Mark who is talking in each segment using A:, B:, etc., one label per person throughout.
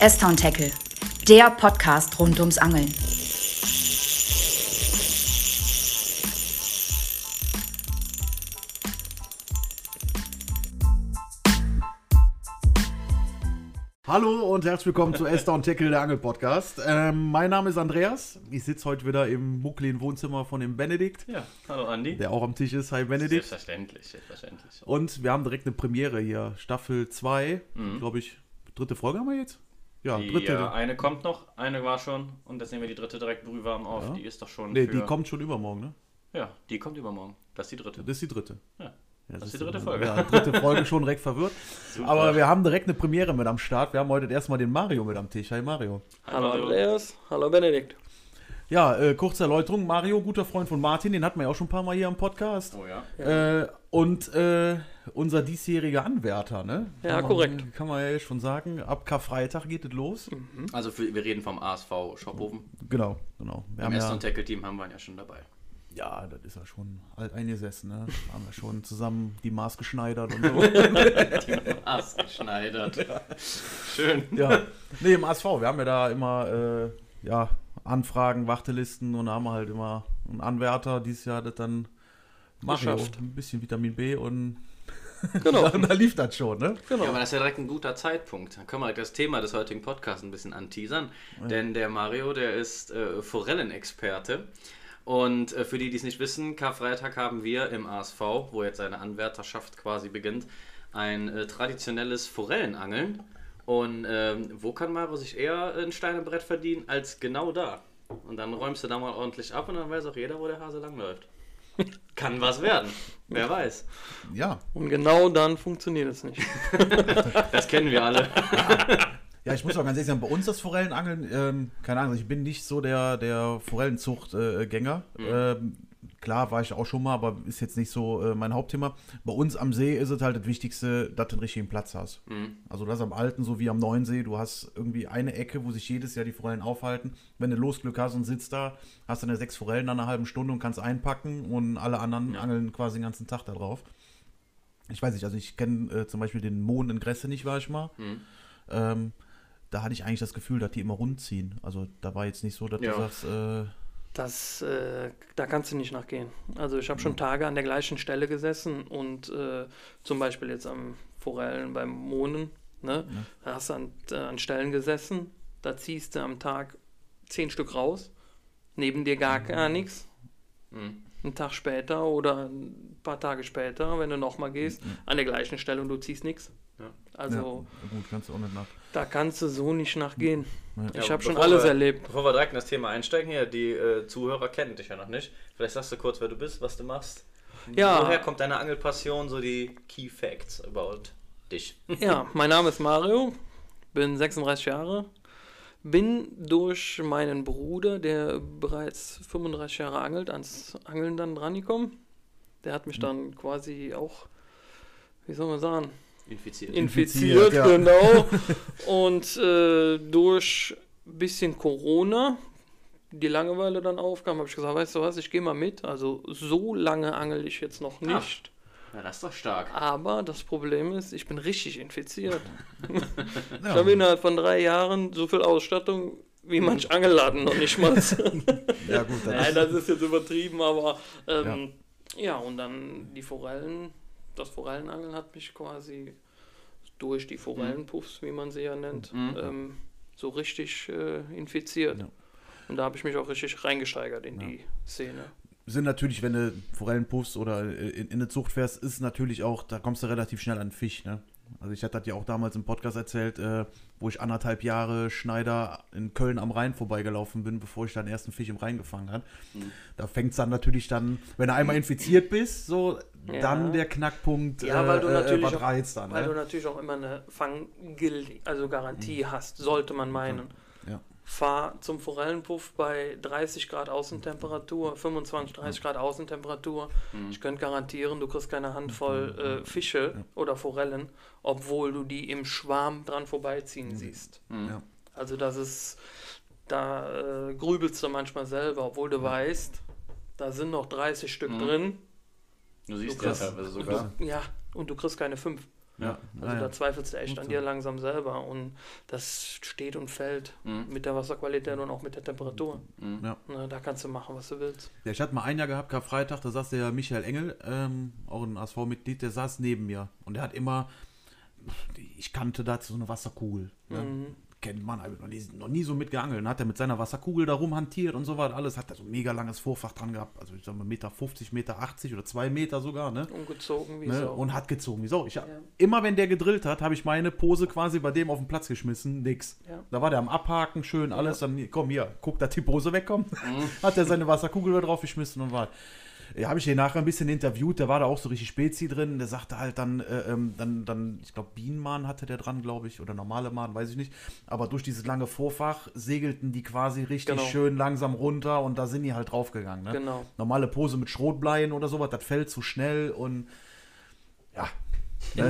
A: S-Town Tackle, der Podcast rund ums Angeln.
B: Hallo und herzlich willkommen zu Esther und Tackle, der Angel-Podcast. Ähm, mein Name ist Andreas. Ich sitze heute wieder im muckligen Wohnzimmer von dem Benedikt,
C: Ja, hallo Andi.
B: der auch am Tisch ist. Hi Benedikt.
C: Selbstverständlich, selbstverständlich.
B: Und wir haben direkt eine Premiere hier. Staffel 2,
C: Mhm.
B: glaube ich. Dritte Folge haben wir jetzt? Ja, dritte.
C: Ja, eine kommt noch, eine war schon und jetzt nehmen wir die dritte direkt brühwarm auf.
B: Ja.
C: Die ist doch schon
B: nee,
C: für...
B: die kommt schon übermorgen, ne?
C: Ja, die kommt übermorgen. Das ist die dritte.
B: Das ist die dritte.
C: Ja.
B: Ja,
C: Das ist die dritte Folge.
B: Ja, dritte Folge schon direkt verwirrt.
C: Super.
B: Aber wir haben direkt eine Premiere mit am Start. Wir haben heute erstmal den Mario mit am Tisch. Hi Mario.
D: Hallo Andreas, hallo Benedikt.
B: Ja, äh, kurze Erläuterung. Mario, guter Freund von Martin, den hatten wir ja auch schon ein paar Mal hier am Podcast.
C: Oh ja.
B: Äh, und äh, unser diesjähriger Anwärter, ne?
D: Ja,
B: Kann man-
D: korrekt.
B: Kann man ja schon sagen. Ab Karfreitag geht es los.
C: Also für, wir reden vom ASV Schophofen.
B: Genau, genau. Wir
C: Im
B: haben
C: Essen-
B: ja,
C: und Tackle-Team haben wir ihn ja schon dabei.
B: ja, das ist ja schon alt eingesessen, ne? haben wir schon zusammen die Maß geschneidert und so.
C: Ass geschneidert. Schön.
B: ja. Nee, im ASV, wir haben ja da immer äh, ja, Anfragen, Wartelisten und da haben wir halt immer einen Anwärter. Dieses Jahr hat das dann Mario,
D: Geschafft.
B: ein bisschen Vitamin B und
D: Genau,
B: da lief das schon, ne?
D: genau.
C: Ja, aber das ist ja direkt ein guter Zeitpunkt. Dann können wir das Thema des heutigen Podcasts ein bisschen anteasern. Denn der Mario, der ist äh, Forellenexperte. Und äh, für die, die es nicht wissen, Karfreitag haben wir im ASV, wo jetzt seine Anwärterschaft quasi beginnt, ein äh, traditionelles Forellenangeln. Und ähm, wo kann Mario sich eher ein Steinebrett verdienen als genau da? Und dann räumst du da mal ordentlich ab und dann weiß auch jeder, wo der Hase langläuft. Kann was werden. Wer weiß.
B: Ja.
D: Und genau dann funktioniert es nicht.
C: Das kennen wir alle.
B: Ja, ich muss auch ganz ehrlich sagen, bei uns das Forellenangeln, ähm, keine Ahnung, ich bin nicht so der, der Forellenzuchtgänger. Ähm, klar war ich auch schon mal, aber ist jetzt nicht so äh, mein Hauptthema. Bei uns am See ist es halt das Wichtigste, dass du den richtigen Platz hast. Also das am Alten so wie am Neuen See, du hast irgendwie eine Ecke, wo sich jedes Jahr die Forellen aufhalten. Wenn du Losglück hast und sitzt da, hast du dann sechs Forellen nach einer halben Stunde und kannst einpacken und alle anderen angeln quasi den ganzen Tag da drauf. Ich weiß nicht, also ich kenne äh, zum Beispiel den Mohn in Gresse nicht, war ich mal. Ähm, da hatte ich eigentlich das Gefühl, dass die immer rund ziehen. Also da war jetzt nicht so, dass
C: Ja.
B: du sagst, äh,
D: Das, äh, da kannst du nicht nachgehen. Also ich habe schon Tage an der gleichen Stelle gesessen und äh, zum Beispiel jetzt am Forellen beim Mohnen, ne? da hast du an, äh, an Stellen gesessen, da ziehst du am Tag zehn Stück raus, neben dir gar, gar nichts.
C: Mhm.
D: Einen Tag später oder ein paar Tage später, wenn du nochmal gehst, an der gleichen Stelle und du ziehst nichts.
C: Ja.
D: Also
B: ja, gut, kannst du auch nicht nach.
D: Da kannst du so nicht nachgehen.
C: Ja,
D: Ich habe schon alles
C: wir-
D: erlebt.
C: Bevor wir direkt in das Thema einsteigen hier, die äh, Zuhörer kennen dich ja noch nicht. Vielleicht sagst du kurz, wer du bist, was du machst.
D: Ja.
C: Woher kommt deine Angelpassion, so die Key Facts about dich?
D: Ja, mein Name ist Mario, bin 36 Jahre, bin durch meinen Bruder, der bereits 35 Jahre angelt, ans Angeln dann drangekommen. Der hat mich dann quasi auch, wie soll man sagen,
C: Infiziert.
B: Infiziert,
D: infiziert,
B: ja.
D: genau. Und äh, durch bisschen Corona, die Langeweile dann aufkam, habe ich gesagt, weißt du was, ich gehe mal mit. Also so lange angel ich jetzt noch
C: Ah.
D: nicht.
C: ja, das ist doch stark.
D: Aber das Problem ist, ich bin richtig infiziert. Ich
B: Ja,
D: habe innerhalb von drei Jahren so viel Ausstattung wie manch Angelladen noch nicht mal.
B: ja gut, das
D: Nein,
B: ist,
D: das ist jetzt übertrieben, aber ähm, ja. und dann die Forellen, das Forellenangeln hat mich quasi durch die Forellenpuffs, wie man sie ja nennt,
C: Mhm.
D: ähm, so richtig äh, infiziert.
B: Ja.
D: Und da habe ich mich auch richtig reingesteigert in die Szene.
B: sind natürlich, wenn du Forellenpuffs oder äh, in, in eine Zucht fährst, ist natürlich auch, da kommst du relativ schnell an Fisch, ne? Also ich hatte das ja auch damals im Podcast erzählt, äh, wo ich anderthalb Jahre Schneider in Köln am Rhein vorbeigelaufen bin, bevor ich dann den ersten Fisch im Rhein gefangen habe.
D: Mhm.
B: Da fängt es dann natürlich dann, wenn du einmal infiziert bist, so
D: Ja.
B: dann der Knackpunkt,
D: Ja, weil du
B: äh,
D: natürlich
B: was
D: auch-
B: reizt dann.
D: Weil du
B: Ne?
D: natürlich auch immer eine Fanggil also Garantie hast, sollte man meinen.
B: Ja.
D: Fahr zum Forellenpuff bei 30 Grad Außentemperatur, 25, 30 Grad Außentemperatur. Ich könnte garantieren, du kriegst keine Handvoll äh, Fische oder Forellen, obwohl du die im Schwarm dran vorbeiziehen siehst.
B: Ja.
D: Also das ist, da äh, grübelst du manchmal selber, obwohl du weißt, da sind noch 30 Stück
C: Mhm.
D: drin.
C: Du siehst
D: Du
C: ja
D: kriegst-
C: teilweise sogar.
D: Ja, und du kriegst keine fünf.
B: Ja,
D: Also
B: ja,
D: da zweifelst du echt
B: Gut
D: an
B: so.
D: dir langsam selber und das steht und fällt
C: Mhm.
D: mit der Wasserqualität und auch mit der Temperatur.
C: Mhm.
B: Ja.
D: Na, da kannst du machen, was du willst.
B: Ja, ich hatte mal ein Jahr gehabt, Karfreitag, da saß der Michael Engel, ähm, auch ein ASV-Mitglied, der saß neben mir. Und der hat immer, ich kannte dazu so eine Wasserkugel. Ne?
D: Mhm.
B: Kennt man, hab ich noch nie, noch nie so mit geangelt. Dann hat er mit seiner Wasserkugel da rumhantiert und so was. Alles hat er so ein mega langes Vorfach dran gehabt. Also ich sag mal Meter 50, Meter 80 oder 2 Meter sogar, ne?
D: Ungezogen wie
B: ne?
D: so.
B: Und hat gezogen. Wieso? Ich, hab-
D: Ja.
B: Immer wenn der gedrillt hat, habe ich meine Pose quasi bei dem auf den Platz geschmissen. Nix.
D: Ja.
B: Da war der am Abhaken, schön alles. Dann, komm hier, guck, dass die Pose wegkommt. Hat er seine Wasserkugel da drauf geschmissen und war. Ja, habe ich den nachher ein bisschen interviewt, der war da auch so richtig Spezi drin. Der sagte halt dann, äh, ähm, dann, dann, ich glaube, Bienenmahn hatte der dran, glaube ich, oder normale Mahn, weiß ich nicht. Aber durch dieses lange Vorfach segelten die quasi richtig
D: Genau.
B: schön langsam runter und da sind die halt draufgegangen. Ne?
D: Genau.
B: Normale Pose mit Schrotbleien oder sowas, das fällt zu schnell und ja.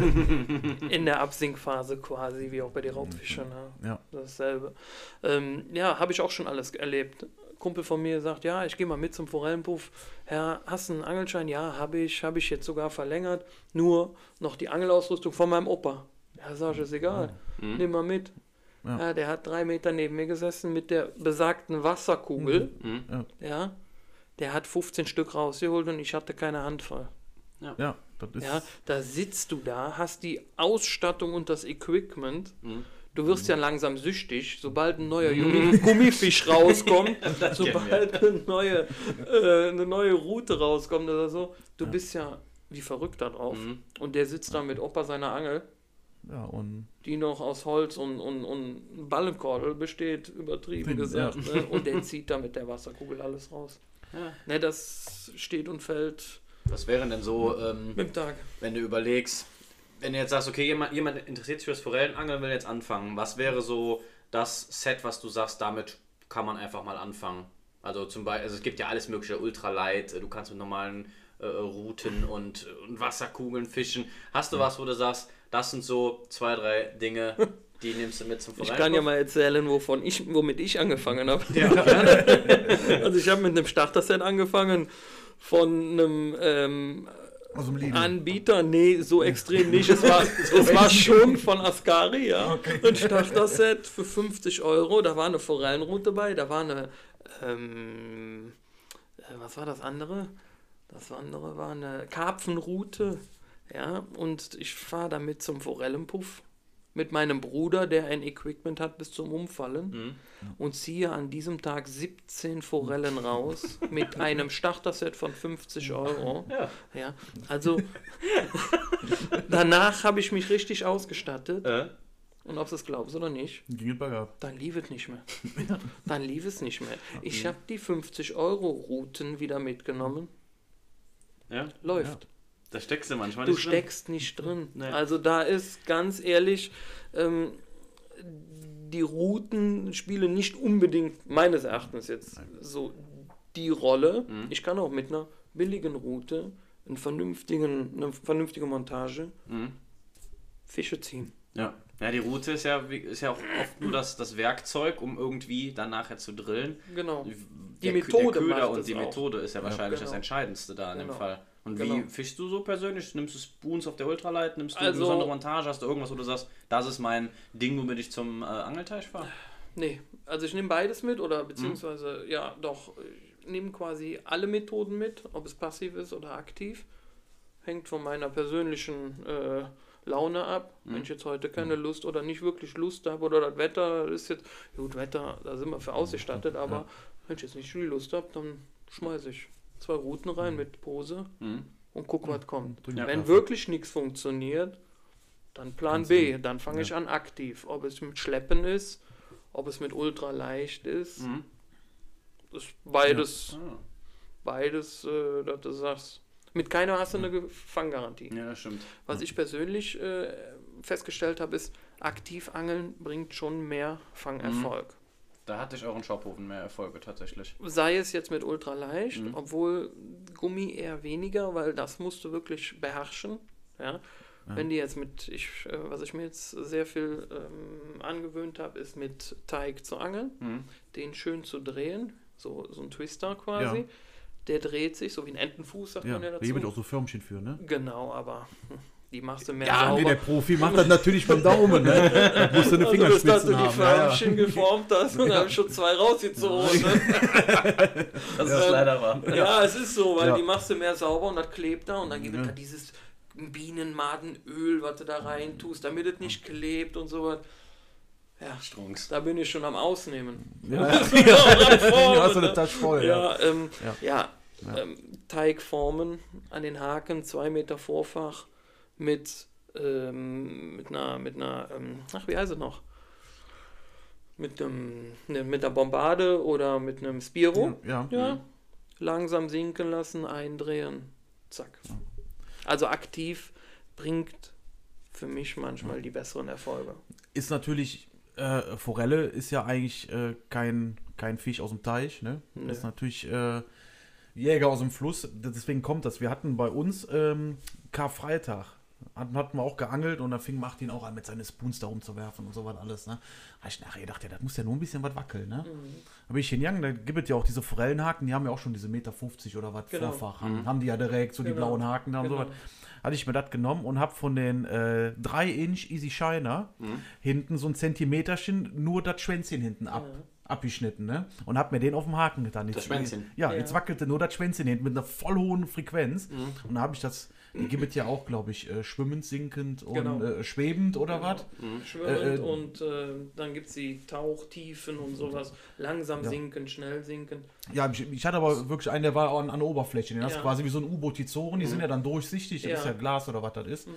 D: In der Absinkphase quasi, wie auch bei den Raubfischen. Ne?
B: Ja.
D: Dasselbe. Ähm, ja, habe ich auch schon alles erlebt. Kumpel von mir sagt, ja, ich gehe mal mit zum Forellenpuff. Herr, hast du einen Angelschein? Ja, habe ich. Habe ich jetzt sogar verlängert. Nur noch die Angelausrüstung von meinem Opa. Ja, sag ich, ist egal. Nimm mal mit.
B: Ja.
D: Ja. der hat drei Meter neben mir gesessen mit der besagten Wasserkugel.
C: Mhm.
D: Ja. Der hat 15 Stück rausgeholt und ich hatte keine Hand voll.
B: Ja, das ist.
D: Ja, da sitzt du da, hast die Ausstattung und das Equipment.
C: Mhm.
D: Du wirst ja langsam süchtig, sobald ein neuer Gummi- Gummifisch rauskommt, sobald eine neue, äh, eine neue Route rauskommt oder so. Du bist ja wie verrückt da drauf.
C: Mhm.
D: Und der sitzt da mit Opa seiner Angel,
B: Ja, und
D: die noch aus Holz und, und, und Ballenkordel besteht, übertrieben
B: Ja.
D: gesagt. Ne? Und der zieht da mit der Wasserkugel alles raus.
C: Ja.
D: Ne, das steht und fällt
C: Was wären denn so, ähm,
D: mit dem Tag.
C: wenn du überlegst, wenn du jetzt sagst, okay, jemand, jemand interessiert sich fürs Forellenangeln, will jetzt anfangen, was wäre so das Set, was du sagst, damit kann man einfach mal anfangen? Also zum Beispiel, also es gibt ja alles mögliche, Ultralight, du kannst mit normalen äh, Routen und, und Wasserkugeln fischen. Hast du was, wo du sagst, das sind so zwei, drei Dinge, die nimmst du mit zum
D: Ich
C: Forellenangeln?
D: kann ja mal erzählen, wovon ich, womit ich angefangen habe.
C: Ja,
D: Also ich habe mit einem Starter-Set angefangen von einem ähm,
B: aus dem Lidl.
D: Anbieter, nee, so extrem nicht. Es war, es war schon von Ascari, ja. Ein Starter-Set für 50 Euro. Da war eine Forellenroute bei, da war eine, ähm, äh, was war das andere? Das andere war eine Karpfenroute, ja. Und ich fahre damit zum Forellenpuff mit meinem Bruder, der ein Equipment hat bis zum Umfallen
C: Mhm.
D: und ziehe an diesem Tag 17 Forellen raus mit einem Starter-Set von 50 Euro.
C: Ja.
D: Ja, also danach habe ich mich richtig ausgestattet
C: Äh?
D: und ob du es glaubst oder nicht,
B: Ging
D: dann lief es nicht mehr. Dann lief es nicht mehr. Ich habe die 50 Euro Routen wieder mitgenommen.
C: Ja,
D: Läuft.
C: Da steckst du manchmal
D: Du
C: nicht drin.
D: steckst nicht drin.
C: Nee.
D: Also da ist ganz ehrlich, ähm, die Routen spielen nicht unbedingt meines Erachtens jetzt so die Rolle.
C: Mhm.
D: Ich kann auch mit einer billigen Route einen vernünftigen, eine vernünftige Montage
C: Mhm.
D: Fische ziehen.
C: Ja. ja, die Route ist ja, ist ja auch oft nur das, das Werkzeug, um irgendwie dann nachher zu drillen.
D: Genau.
C: Der,
D: Die Methode
C: der Köder und die
D: auch.
C: Methode ist ja wahrscheinlich das
D: genau.
C: Entscheidendste da in dem
D: Genau.
C: Fall. Und
D: Genau.
C: wie fischst du so persönlich? Nimmst du Spoons auf der Ultralight? Nimmst du
D: Also-
C: eine besondere Montage? Hast du irgendwas, wo du sagst, das ist mein Ding, womit ich zum äh, Angelteich fahre?
D: Nee, also ich nehme beides mit oder beziehungsweise, ja, doch, ich nehme quasi alle Methoden mit, ob es passiv ist oder aktiv. Hängt von meiner persönlichen äh, Laune ab. Wenn ich jetzt heute keine Lust oder nicht wirklich Lust habe oder das Wetter ist jetzt, gut, Wetter, da sind wir für ausgestattet, aber wenn ich jetzt nicht viel Lust habe, dann schmeiße ich zwei Routen rein mit Pose
C: Mhm.
D: und guck, was kommt.
B: Die
D: Wenn
B: Taste.
D: wirklich nichts funktioniert, dann Plan B, dann fange ich an aktiv. Ob es mit Schleppen ist, ob es mit ultra leicht ist,
C: Mhm.
D: ist beides,
C: Ah.
D: beides, äh, dass du sagst. Mit keiner hast du eine Fanggarantie.
C: Ja, das stimmt.
D: Was ich persönlich äh, festgestellt habe, ist, aktiv angeln bringt schon mehr Fangerfolg.
C: Da hatte ich auch in Schophofen mehr Erfolge tatsächlich.
D: Sei es jetzt mit ultra leicht,
C: Mhm.
D: obwohl Gummi eher weniger, weil das musst du wirklich beherrschen. Ja? Wenn die jetzt mit, ich, äh, was ich mir jetzt sehr viel ähm, angewöhnt habe, ist mit Teig zu angeln,
C: Mhm.
D: den schön zu drehen, so, so ein Twister quasi.
B: Ja.
D: Der dreht sich, so wie ein Entenfuß, sagt
B: Ja,
D: man ja
B: da
D: dazu.
B: gibt es auch so Förmchen für, ne?
D: Genau, aber hm, Die machst du mehr
B: Ja, nee,
D: sauber.
B: der Profi macht das natürlich beim Daumen, ne? Da musst du eine
D: also, dass, dass du die
B: haben. Ja, ja.
D: Förmchen geformt hast und dann hab ich schon zwei rausgezogen. Ne?
C: Das ist leider wahr.
D: Ja, es ist so, weil
B: Ja.
D: die machst du mehr sauber und das klebt da und dann gibt es da dieses Bienenmadenöl, was du da rein tust, damit es nicht klebt und so was. Ja,
C: Strunks.
D: da bin ich schon am Ausnehmen.
B: Ja,
D: Ja,
B: hast du eine Tasche voll, ja.
D: Ja, ähm,
B: Ja.
D: ja. Ähm, Teigformen an den Haken, zwei Meter Vorfach mit, ähm, mit einer, mit einer ähm, ach, wie heißt es noch? Mit, einem, ne, mit einer Bombarde oder mit einem Spiro.
B: Ja.
D: Ja. Langsam sinken lassen, eindrehen. Zack. Also aktiv bringt für mich manchmal die besseren Erfolge.
B: Ist natürlich, äh, Forelle ist ja eigentlich äh, kein, kein Fisch aus dem Teich, ne? Das ist natürlich äh, Jäger aus dem Fluss, deswegen kommt das. Wir hatten bei uns ähm, Karfreitag, hatten, hatten wir auch geangelt und da fing Martin auch an, mit seinen Spoons da rumzuwerfen und so was alles, ne? Da hab ich nachher gedacht, ja, das muss ja nur ein bisschen was wackeln, ne? Da bin ich hingegangen, da gibt es ja auch diese Forellenhaken, die haben ja auch schon diese Meter 50 oder was
D: Genau.
B: Vorfach, haben, haben die ja direkt, so die
D: Genau.
B: blauen Haken da und
D: Genau.
B: so was. Hatte ich mir das genommen und habe von den äh, 3-Inch Easy Shiner hinten so ein Zentimeterchen nur das Schwänzchen hinten ab. Abgeschnitten, ne? Und hab mir den auf dem Haken getan. Jetzt,
C: Schwänzchen?
B: Ja,
D: Ja.
B: jetzt wackelte nur das Schwänzchen hinten mit einer voll hohen Frequenz. Und da habe ich das, die gibt es ja auch, glaube ich, äh, schwimmend, sinkend und
D: Genau.
B: äh, schwebend oder was.
D: Schwimmend
B: Äh, äh,
D: und äh, dann gibt es die Tauchtiefen und sowas. Langsam sinken, schnell sinken.
B: Ja, ich, ich hatte aber wirklich einen, der war an, an der Oberfläche. Den hast du
D: Ja.
B: quasi wie so ein U-Boot, die Zoren, die sind ja dann durchsichtig, das
D: Ja.
B: ist ja Glas oder was das ist.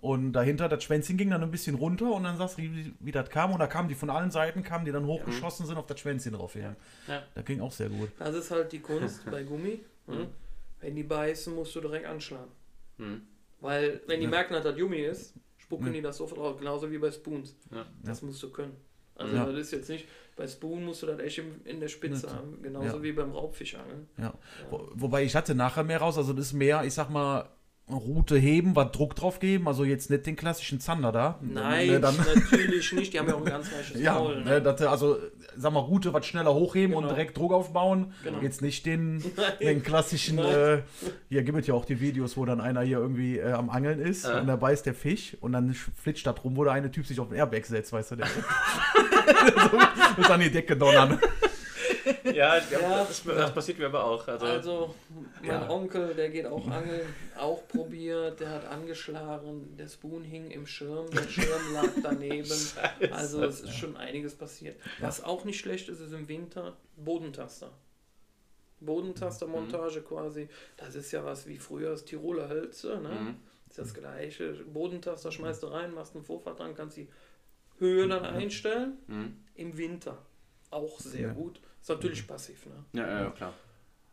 B: Und dahinter, das Schwänzchen ging dann ein bisschen runter und dann sagst du, wie, wie das kam. Und da kamen die von allen Seiten, kamen die dann hochgeschossen, sind auf das Schwänzchen drauf. Ja.
C: Ja.
B: Das ging auch sehr gut.
D: Das ist halt die Kunst bei Gummi. ne? Wenn die beißen, musst du direkt anschlagen.
C: Mhm.
D: Weil, wenn die merken, dass das Gummi ist, spucken die das sofort raus. Genauso wie bei Spoons.
C: Ja.
D: Das musst du können. Also,
B: Ja.
D: das ist jetzt nicht, bei Spoon musst du das echt in der Spitze haben. Genauso
B: Ja.
D: wie beim Raubfischangeln.
B: Ja. Wo, wobei ich hatte nachher mehr raus, also das ist mehr, ich sag mal, Route heben, was Druck drauf geben, also jetzt nicht den klassischen Zander da.
D: Nein,
B: Ne, dann,
D: natürlich nicht. Die haben ja auch ein ganz weiches
B: ja,
D: Maul.
B: ne, das, also sag mal, Route was schneller hochheben und
D: Genau.
B: direkt Druck aufbauen.
D: Genau.
B: Jetzt nicht den, den klassischen, äh, hier gibt es ja auch die Videos, wo dann einer hier irgendwie äh, am Angeln ist
C: Äh.
B: und da beißt der Fisch und dann flitscht da drum, wo der eine Typ sich auf den Airbag setzt, weißt du, der so, ist an die Decke donnern.
C: Ja,
D: Ja.
C: das, das passiert mir aber auch. Also,
D: Also, mein
C: Ja.
D: Onkel, der geht auch angeln, auch probiert, der hat angeschlagen, der Spoon hing im Schirm, der Schirm lag daneben. Also, es ist schon einiges passiert. Was auch nicht schlecht ist, ist im Winter Bodentaster. Bodentastermontage quasi. Das ist ja was wie früher das Tiroler Hölzer, ne?
C: Mhm.
D: Das ist das gleiche. Bodentaster schmeißt du rein, machst einen Vorfahrt dran, kannst die Höhe dann einstellen.
C: Mhm.
D: Im Winter auch sehr
B: Ja.
D: gut. Ist natürlich passiv, ne?
C: Ja, ja, klar.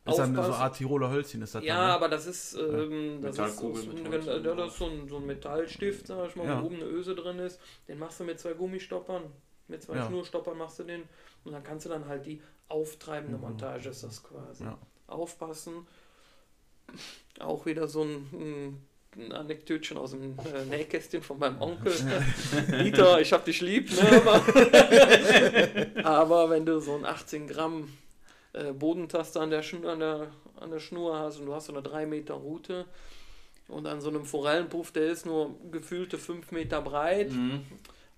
B: Ist dann so eine
D: Aufpassen.
B: Art Tiroler Hölzchen ist das
D: Ja,
B: dann, ne?
D: aber das ist, ähm, das ist, so,
C: mit
D: ein- ja,
C: oben
D: das ist so, ein, so ein Metallstift, sag ich mal,
B: Ja.
D: wo oben eine Öse drin ist. Den machst du mit zwei Gummistoppern, mit zwei
B: Ja.
D: Schnurstoppern machst du den und dann kannst du dann halt die auftreibende Montage ist das quasi.
B: Ja.
D: Aufpassen. Auch wieder so ein, ein ein Anekdötchen aus dem äh, Nähkästchen von meinem Onkel. Dieter, ich hab dich lieb, ne? Aber, aber wenn du so ein 18 Gramm äh, Bodentaster an der, an, der, an der Schnur hast und du hast so eine 3 Meter Route und an so einem Forellenpuff, der ist nur gefühlte 5 Meter breit.
C: Mhm.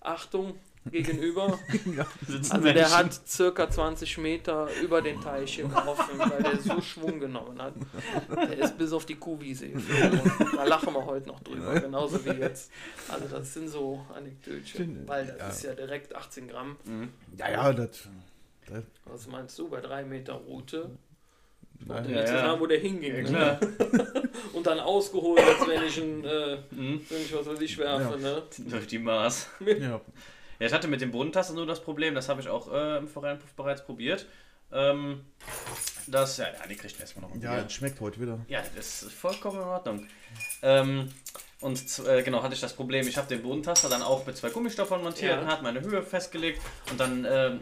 D: Achtung, gegenüber.
C: Sitzen
D: Also der hat circa 20 Meter über den Teich gelaufen, weil der so Schwung genommen hat. Der ist bis auf die Kuhwiese geflogen. Und Da lachen wir heute noch drüber, genauso wie jetzt. Also das sind so Anekdötchen, weil das
B: Ja.
D: ist ja direkt 18 Gramm.
C: Mhm.
B: Ja, ja, das. das
D: Was meinst du, bei 3 Meter Route? Um
C: Ja,
D: zu
C: ja.
D: sagen, wo der hinging.
C: Ja,
D: ne? Und dann ausgeholt, als wenn ich ein, äh,
C: Mhm.
D: wenn ich was weiß ich werfe. Ne?
C: Durch die Maß.
B: ja.
C: Ja, ich hatte mit dem Bodentaster nur das Problem, das habe ich auch äh, im Forellenpuff bereits probiert. Ähm, das, ja, ja, die kriegt erstmal noch ein
B: ja, es schmeckt heute wieder.
C: Ja, das ist vollkommen in Ordnung. Ähm, und äh, genau, hatte ich das Problem, ich habe den Bodentaster dann auch mit zwei Gummistoffern montiert,
D: Ja.
C: hat meine Höhe festgelegt und dann ähm,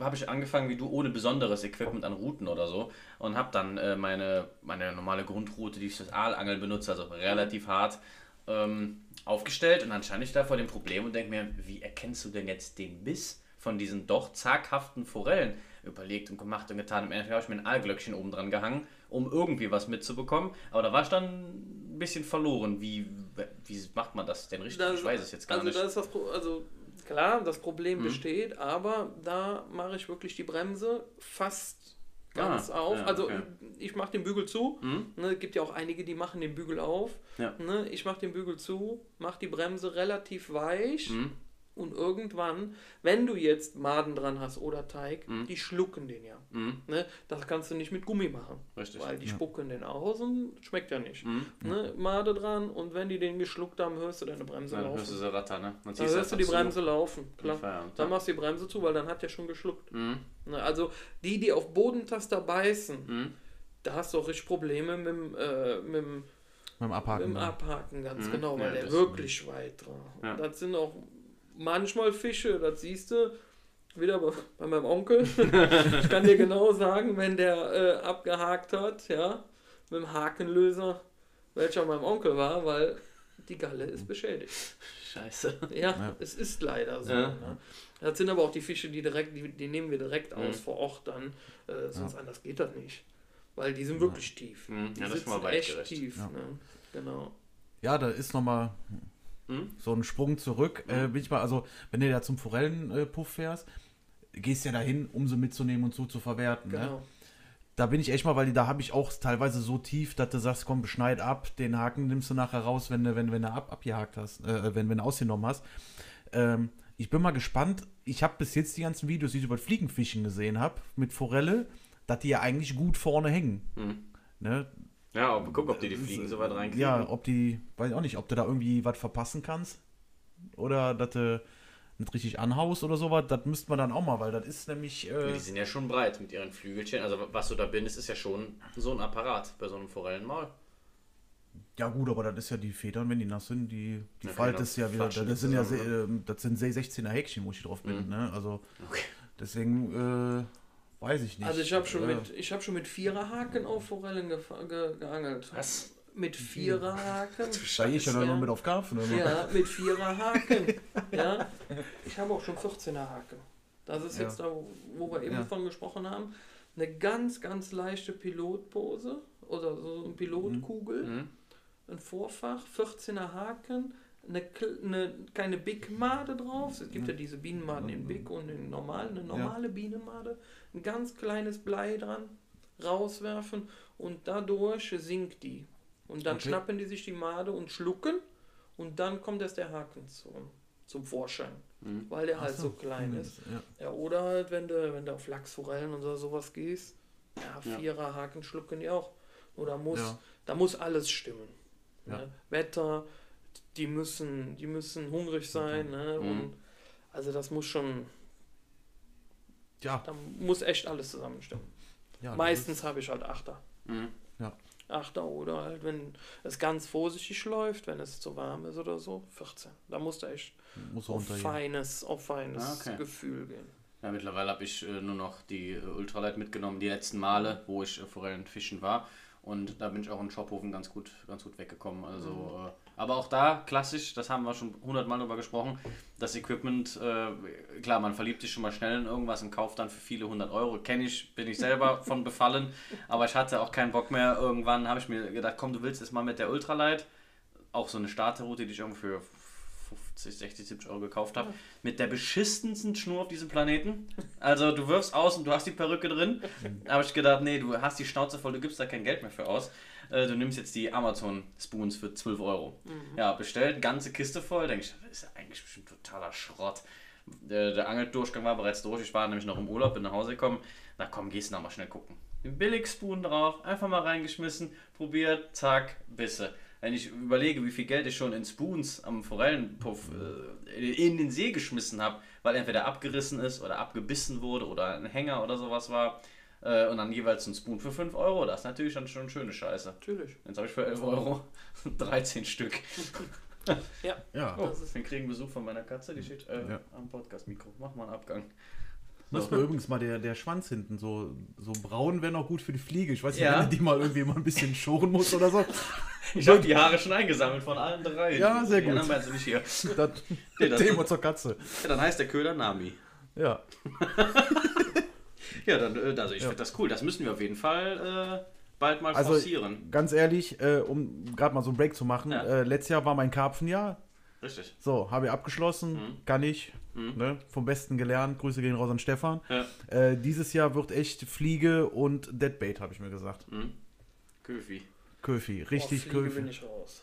C: habe ich angefangen wie du ohne besonderes Equipment an Routen oder so und habe dann äh, meine, meine normale Grundroute, die ich fürs Aalangeln benutze, also relativ hart, ähm, aufgestellt und dann stand ich da vor dem Problem und denke mir, wie erkennst du denn jetzt den Biss von diesen doch zaghaften Forellen? Überlegt und gemacht und getan. Im Endeffekt habe ich mir ein Aalglöckchen oben dran gehangen, um irgendwie was mitzubekommen. Aber da war ich dann ein bisschen verloren. Wie, wie macht man das denn richtig?
D: Das-
C: ich weiß es jetzt gar
D: also
C: nicht.
D: Das ist das also klar, das Problem besteht, aber da mache ich wirklich die Bremse fast ganz
C: Ah,
D: auf.
C: ja,
D: also
C: okay.
D: ich mache den Bügel zu.
C: Mhm.
D: Ne, es gibt ja auch einige, die machen den Bügel auf.
C: Ja.
D: Ne, ich mache den Bügel zu, mache die Bremse relativ weich
C: Mhm.
D: Und irgendwann, wenn du jetzt Maden dran hast oder Teig, die schlucken den ja.
C: Mhm.
D: Ne, das kannst du nicht mit Gummi machen.
C: Richtig.
D: Weil die spucken den aus und schmeckt ja nicht.
C: Mhm.
D: Ne, Made dran und wenn die den geschluckt haben, hörst du deine Bremse
C: Dann
D: laufen.
C: hörst du so Ratter, ne? Dann
D: hörst du die
C: zu.
D: Bremse laufen, klar.
C: Feierabend,
D: Dann
C: ja.
D: machst du die Bremse zu, weil dann hat der schon geschluckt.
C: Mhm.
D: Ne, Also die, die auf Bodentaster beißen,
C: Mhm.
D: da hast du auch richtig Probleme mit dem, äh, mit dem,
B: Mit dem
D: mit
B: Abhaken.
D: dem
B: ne?
D: Abhaken, ganz
C: Mhm.
D: genau, weil
C: Ja,
D: der wirklich weit dran.
C: Ja.
D: Das sind auch manchmal Fische, das siehst du wieder bei, meinem Onkel. ich kann dir genau sagen, wenn der äh, abgehakt hat, ja, mit dem Hakenlöser, welcher meinem Onkel war, weil die Galle ist beschädigt.
C: Scheiße.
D: Ja,
B: Ja.
D: es ist leider so.
C: Ja.
D: Ne? Das sind aber auch die Fische, die direkt, die, die nehmen wir direkt aus
C: Mhm.
D: vor Ort dann. Äh, sonst anders geht das nicht. Weil die sind wirklich tief.
C: Mhm.
D: Die
C: Ja, das ist mal
D: echt
C: weitgerecht.
D: tief.
B: Ja.
D: Ne? Genau.
B: Ja, da ist nochmal
C: Mhm.
B: so ein Sprung zurück. Äh, bin ich mal, also, wenn du da zum Forellenpuff fährst, gehst ja dahin, um sie mitzunehmen und so zu verwerten. Ne?
D: genau.
B: Da bin ich echt mal, weil da habe ich auch teilweise so tief, dass du sagst, komm, beschneid ab, den Haken nimmst du nachher raus, wenn du, wenn, wenn du ab, abgehakt hast, äh, wenn, wenn du ausgenommen hast. Ähm, ich bin mal gespannt. Ich habe bis jetzt die ganzen Videos, die ich über Fliegenfischen gesehen habe, mit Forelle, dass die ja eigentlich gut vorne hängen.
C: Mhm.
B: Ne?
C: Ja, aber guck, ob die die Fliegen so weit reinkriegen.
B: Ja, ob die, weiß ich auch nicht, ob du da irgendwie was verpassen kannst. Oder dass du nicht richtig anhaust oder sowas, das müsste man dann auch mal, weil das ist nämlich. Äh,
C: Die sind ja schon breit mit ihren Flügelchen. Also was du da bindest, ist ja schon so ein Apparat bei so einem Forellenmaul.
B: ja, gut, aber das ist ja die Federn, wenn die nass sind, die, die
C: Ja,
B: faltest ja wieder. Das sind ja se- ähm, das sind 16er Häkchen, wo ich drauf bin,
C: Mhm.
B: ne? Also
C: Okay.
B: deswegen äh, weiß ich nicht.
D: Also ich habe schon,
B: Äh,
D: mit, ich hab schon mit Viererhaken auf Forellen gefa- ge geangelt.
C: Was?
D: Mit Viererhaken.
B: Da gehe ich ja dann nur mit auf Karpfen. oder?
D: Ja, mit Viererhaken. ja. Ich habe auch schon 14er Haken. Das ist
B: Ja.
D: jetzt da, wo wir eben
B: Ja.
D: von gesprochen haben. Eine ganz, ganz leichte Pilotpose oder so eine Pilotkugel,
C: Mhm.
D: ein Vorfach, 14er Haken, eine, eine keine Big Made drauf. Es gibt ja diese Bienenmaden in Big und in normal, eine normale Bienenmade, ein ganz kleines Blei dran, rauswerfen und dadurch sinkt die. Und dann
B: Okay.
D: schnappen die sich die Made und schlucken und dann kommt erst der Haken zum, zum Vorschein,
C: Mhm.
D: weil der halt
B: Ach
D: so klein
B: hm,
D: ist.
B: Ja.
D: Ja, oder halt, wenn du, wenn du auf Lachsforellen oder sowas gehst, ja,
C: Ja.
D: Vierer Haken schlucken die auch. Oder muss,
B: Ja.
D: da muss alles stimmen.
B: Ja.
D: Ne? Wetter, die müssen, die müssen hungrig sein. Ne?
C: Mhm.
D: Und also das muss schon,
B: Ja,
D: da muss echt alles zusammenstimmen.
B: ja,
D: Meistens habe ich halt Achter.
C: Mhm.
D: Achter oder halt, wenn es ganz vorsichtig läuft, wenn es zu warm ist oder so, 14. Da musst du echt
B: muss
D: auf feines, auf feines
C: Ah, okay.
D: Gefühl gehen.
C: Ja, mittlerweile habe ich äh, nur noch die äh, Ultralight mitgenommen, die letzten Male, wo ich äh, Forellen fischen war. Und da bin ich auch in Schophofen ganz gut, ganz gut weggekommen. Also, äh, aber auch da, klassisch, das haben wir schon hundertmal drüber gesprochen, das Equipment, äh, klar, man verliebt sich schon mal schnell in irgendwas und kauft dann für viele hundert Euro. Kenne ich, bin ich selber von befallen, aber ich hatte auch keinen Bock mehr. Irgendwann habe ich mir gedacht, komm, du willst es mal mit der Ultralight, auch so eine Starterroute, die ich irgendwie für 50, 60, 70 Euro gekauft habe, mit der beschissensten Schnur auf diesem Planeten. Also du wirfst aus und du hast die Perücke drin. Da habe ich gedacht, nee, du hast die Schnauze voll, du gibst da kein Geld mehr für aus. Äh, Du nimmst jetzt die Amazon Spoons für 12 Euro. Ja, bestellt, ganze Kiste voll. Denke ich, das ist ja eigentlich bestimmt totaler Schrott. Der, der Angeldurchgang war bereits durch. Ich war nämlich noch im Urlaub, bin nach Hause gekommen. Na komm, gehst du noch mal schnell gucken. Den Billig-Spoon drauf, einfach mal reingeschmissen, probiert, zack, Bisse. Wenn ich überlege, wie viel Geld ich schon in Spoons am Forellenpuff äh, in den See geschmissen habe, weil entweder abgerissen ist oder abgebissen wurde oder ein Hänger oder sowas war, äh, und dann jeweils ein Spoon für 5 Euro, das ist natürlich dann schon schöne Scheiße.
D: Natürlich.
C: Jetzt habe ich für 11 Euro 13 Stück.
D: Ja.
B: Ja,
C: Oh, wir kriegen Besuch von meiner Katze, die steht äh,
B: Ja.
C: am Podcast-Mikro. Mach mal einen Abgang.
B: muss mir übrigens mal der, der Schwanz hinten so, so braun wäre noch gut für die Fliege. Ich weiß nicht,
C: Ja.
B: wenn du die mal irgendwie mal ein bisschen schoren muss oder so.
C: Ich habe die Haare schon eingesammelt von allen drei.
B: Ja, sehr
C: die
B: gut.
C: anderen beiden sind nicht hier.
B: Das
C: Nee, das-
B: Thema zur Katze.
C: Ja, dann heißt der Köder Nami.
B: Ja.
C: Ja, dann, äh, also ich
B: Ja.
C: finde das cool. Das müssen wir auf jeden Fall bald mal
B: Also
C: forcieren.
B: ganz ehrlich, äh, um gerade mal so einen Break zu machen,
C: Ja.
B: äh, letztes Jahr war mein Karpfenjahr.
C: Richtig.
B: So, habe ich abgeschlossen,
C: Mhm.
B: kann ich.
C: Mhm.
B: Ne? Vom Besten gelernt. Grüße gehen raus an Stefan.
C: Ja.
B: Äh, dieses Jahr wird echt Fliege und Deadbait, habe ich mir gesagt.
C: Mhm. Köfi.
B: Köfi,
D: Oh,
B: richtig
D: Fliege bin
B: Köfi.
D: ich raus.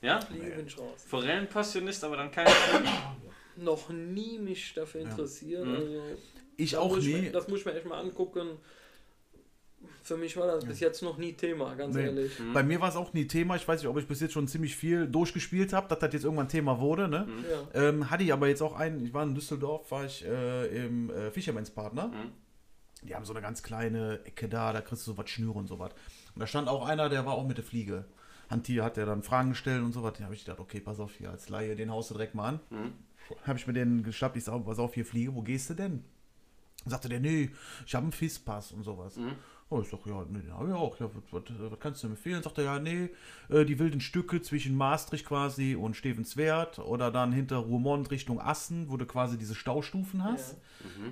C: Ja?
D: Fliege bin ich raus.
C: Forellenpassionist, aber dann kein.
D: Noch nie mich dafür interessiert.
C: Mhm.
D: Also,
B: Ich
D: da
B: auch
D: ich
B: nie.
D: Mir, das muss ich mir echt mal angucken. Für mich war das bis jetzt noch nie Thema, ganz
B: Nee.
D: ehrlich.
C: Mhm.
B: Bei mir war es auch nie Thema. Ich weiß nicht, ob ich bis jetzt schon ziemlich viel durchgespielt habe, dass das jetzt irgendwann Thema wurde. Ne?
C: Mhm.
D: Ja.
B: Ähm, hatte ich aber jetzt auch einen, ich war in Düsseldorf, war ich äh, im äh, Fischermans Partner.
C: Mhm.
B: Die haben so eine ganz kleine Ecke da, da kriegst du so was Schnüre und so was. Und da stand auch einer, der war auch mit der Fliege. Hanti hat der dann Fragen gestellt und so was. Da habe ich gedacht, okay, pass auf hier, als Laie, den haust du direkt mal an.
C: Mhm.
B: Habe ich mir den geschnappt, ich sag, pass auf, hier Fliege, wo gehst du denn? Sagte der, nee, ich habe einen FIS-Pass und sowas.
C: Mhm.
B: Oh, ich sag, ja, nee, den habe ich auch. Ja, was, was, kannst du mir empfehlen? Sagt er, ja, nee, äh, die wilden Stücke zwischen Maastricht quasi und Stevenswert oder dann hinter Roermond Richtung Assen, wo du quasi diese Staustufen hast.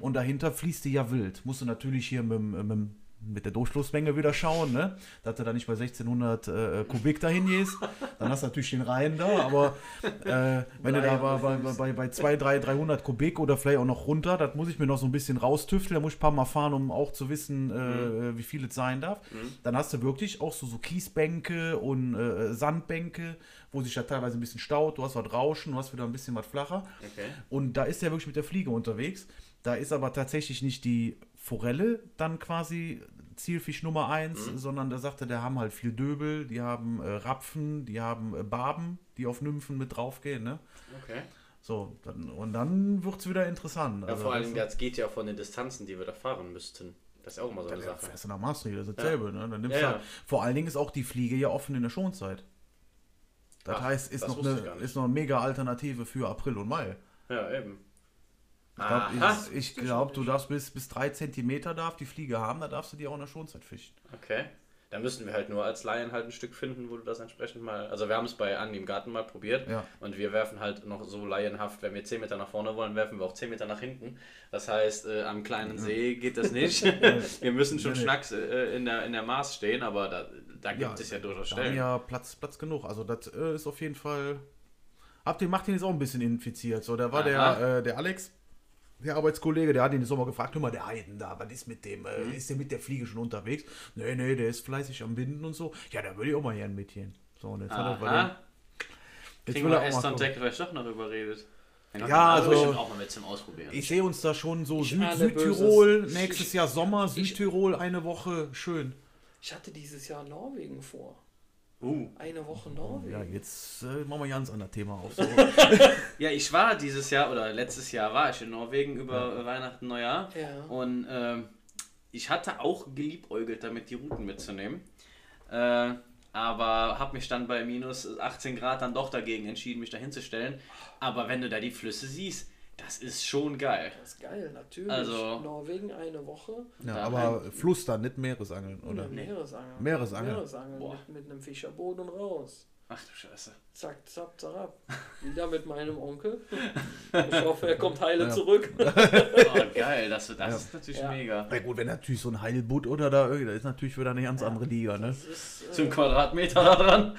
B: Und dahinter fließt die ja wild. Musst du natürlich hier mit, mit, dem- mit der Durchflussmenge wieder schauen, ne? Dass du da nicht bei 1600 äh, Kubik dahin gehst. Dann hast du natürlich den Rhein da, aber äh, wenn du da bei, bei, bei, bei, bei 200, 300, 300 Kubik oder vielleicht auch noch runter, das muss ich mir noch so ein bisschen raustüfteln. Da muss ich ein paar Mal fahren, um auch zu wissen, äh, wie viel es sein darf. Dann hast du wirklich auch so, so Kiesbänke und äh, Sandbänke, wo sich da teilweise ein bisschen staut. Du hast was Rauschen, du hast wieder ein bisschen was flacher.
C: Okay.
B: Und da ist er wirklich mit der Fliege unterwegs. Da ist aber tatsächlich nicht die Forelle dann quasi Zielfisch Nummer eins, sondern da sagte, der haben halt viel Döbel, die haben äh, Rapfen, die haben äh, Barben, die auf Nymphen mit draufgehen. Ne?
C: Okay.
B: So, dann, und dann wird es wieder interessant.
C: Ja, vor allem, das geht ja von den Distanzen, die wir da fahren müssten. Das ist ja auch immer so eine
B: da
C: Sache.
B: fährst du nach Maastricht, das ist dasselbe. Ne? Dann nimmst
C: Ja, ja.
B: Vor allen Dingen ist auch die Fliege ja offen in der Schonzeit. Das
C: Ach,
B: heißt, ist
C: das
B: noch, eine, ist noch eine mega Alternative für April und Mai.
C: Ja, eben.
B: Ich glaube,
C: Aha.
B: ich, ich glaub, du darfst bis, bis drei Zentimeter darf die Fliege haben, da darfst du die auch in der Schonzeit fischen.
C: Okay. Da müssen wir halt nur als Laien halt ein Stück finden, wo du das entsprechend mal. Also wir haben es bei Andi im Garten mal probiert
B: Ja.
C: und wir werfen halt noch so laienhaft, wenn wir 10 Meter nach vorne wollen, werfen wir auch 10 Meter nach hinten. Das heißt, äh, am kleinen See geht das nicht. wir müssen schon
B: Nee,
C: schnacks äh, in, der, in der Maß stehen, aber da, da gibt es ja durchaus Stellen.
B: ja Platz, Platz genug. Also das äh, ist auf jeden Fall. Habt ihr macht ihn jetzt auch ein bisschen infiziert. So, da war
C: Aha.
B: der, äh, der Alex, der Arbeitskollege, der hat ihn auch mal gefragt, hör mal, der Heiden da, was ist mit dem? Äh,
C: Mhm.
B: Ist der mit der Fliege schon unterwegs? Nee, nee, der ist fleißig am Binden und so. Ja, da würde ich auch mal gern mitgehen. So, und jetzt hat er bei
C: Aha.
B: dem. Jetzt
C: Kriegen
B: will
C: wir
B: er auch mal
C: Esther und
B: gucken.
C: Deck vielleicht doch noch überredet.
B: Ja, also-
C: bestimmt auch mal mit zum Ausprobieren.
B: Ich sehe uns da schon so
D: Ich
B: Süd Südtirol,
D: Böses.
B: nächstes
D: Ich-
B: Jahr Sommer,
D: ich-
B: Südtirol, eine Woche, schön.
D: Ich hatte dieses Jahr Norwegen vor.
C: Uh.
D: Eine Woche Norwegen.
B: Ja, jetzt äh, machen wir ganz anderes Thema auf. So.
C: Ja, ich war dieses Jahr oder letztes Jahr war ich in Norwegen über äh, Weihnachten, Neujahr.
D: Ja.
C: Und ähm, ich hatte auch geliebäugelt damit, die Routen mitzunehmen. Äh, aber habe mich dann bei minus 18 Grad dann doch dagegen entschieden, mich da hinzustellen. Aber wenn du da die Flüsse siehst, das ist schon geil.
D: Das ist geil, natürlich.
C: Also-
D: Norwegen eine Woche.
B: Ja,
C: Da
B: aber Fluss dann, nicht Meeresangeln, oder?
D: Mit Meeresangeln.
B: Meeresangeln.
D: Meeresangeln
C: Boah.
D: mit, mit einem Fischerboot und raus.
C: Ach du Scheiße.
D: Zack, zack, zack. Wieder mit meinem Onkel. Ich hoffe, er kommt heile
B: Ja.
D: zurück.
C: Oh, geil, das, das
B: Ja.
C: ist natürlich
D: Ja.
C: mega.
B: Na gut, wenn natürlich so ein Heilbutt oder da, das ist natürlich wieder eine ganz andere Liga, ne?
D: Das ist,
C: Zum
D: äh,
C: Quadratmeter da dran.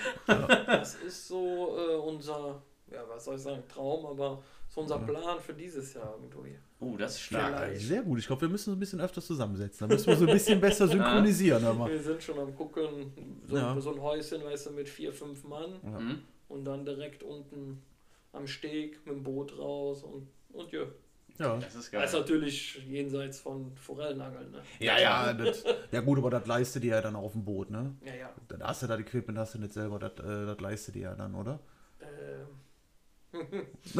D: das ist so äh, unser, ja, was soll ich sagen, Traum, aber so unser Plan für dieses Jahr irgendwie.
C: Oh, das ist stark.
D: Vielleicht.
B: Sehr gut, ich glaube, wir müssen uns ein bisschen öfter zusammensetzen. Da müssen wir so ein bisschen besser synchronisieren. Aber.
D: Wir sind schon am gucken, so,
B: Ja.
D: so ein Häuschen, weißt du, mit vier, fünf Mann
C: Mhm.
D: und dann direkt unten am Steg mit dem Boot raus und, und ja.
B: Ja.
C: Das ist
D: Das
C: geil.
D: ist natürlich jenseits von Forellenangeln, ne?
B: Ja, ja, das, ja gut, aber das leistet dir ja dann auf dem Boot, ne?
D: Ja, ja.
B: Dann hast du das Equipment, hast du nicht selber, das, äh, das leistet dir ja dann, oder?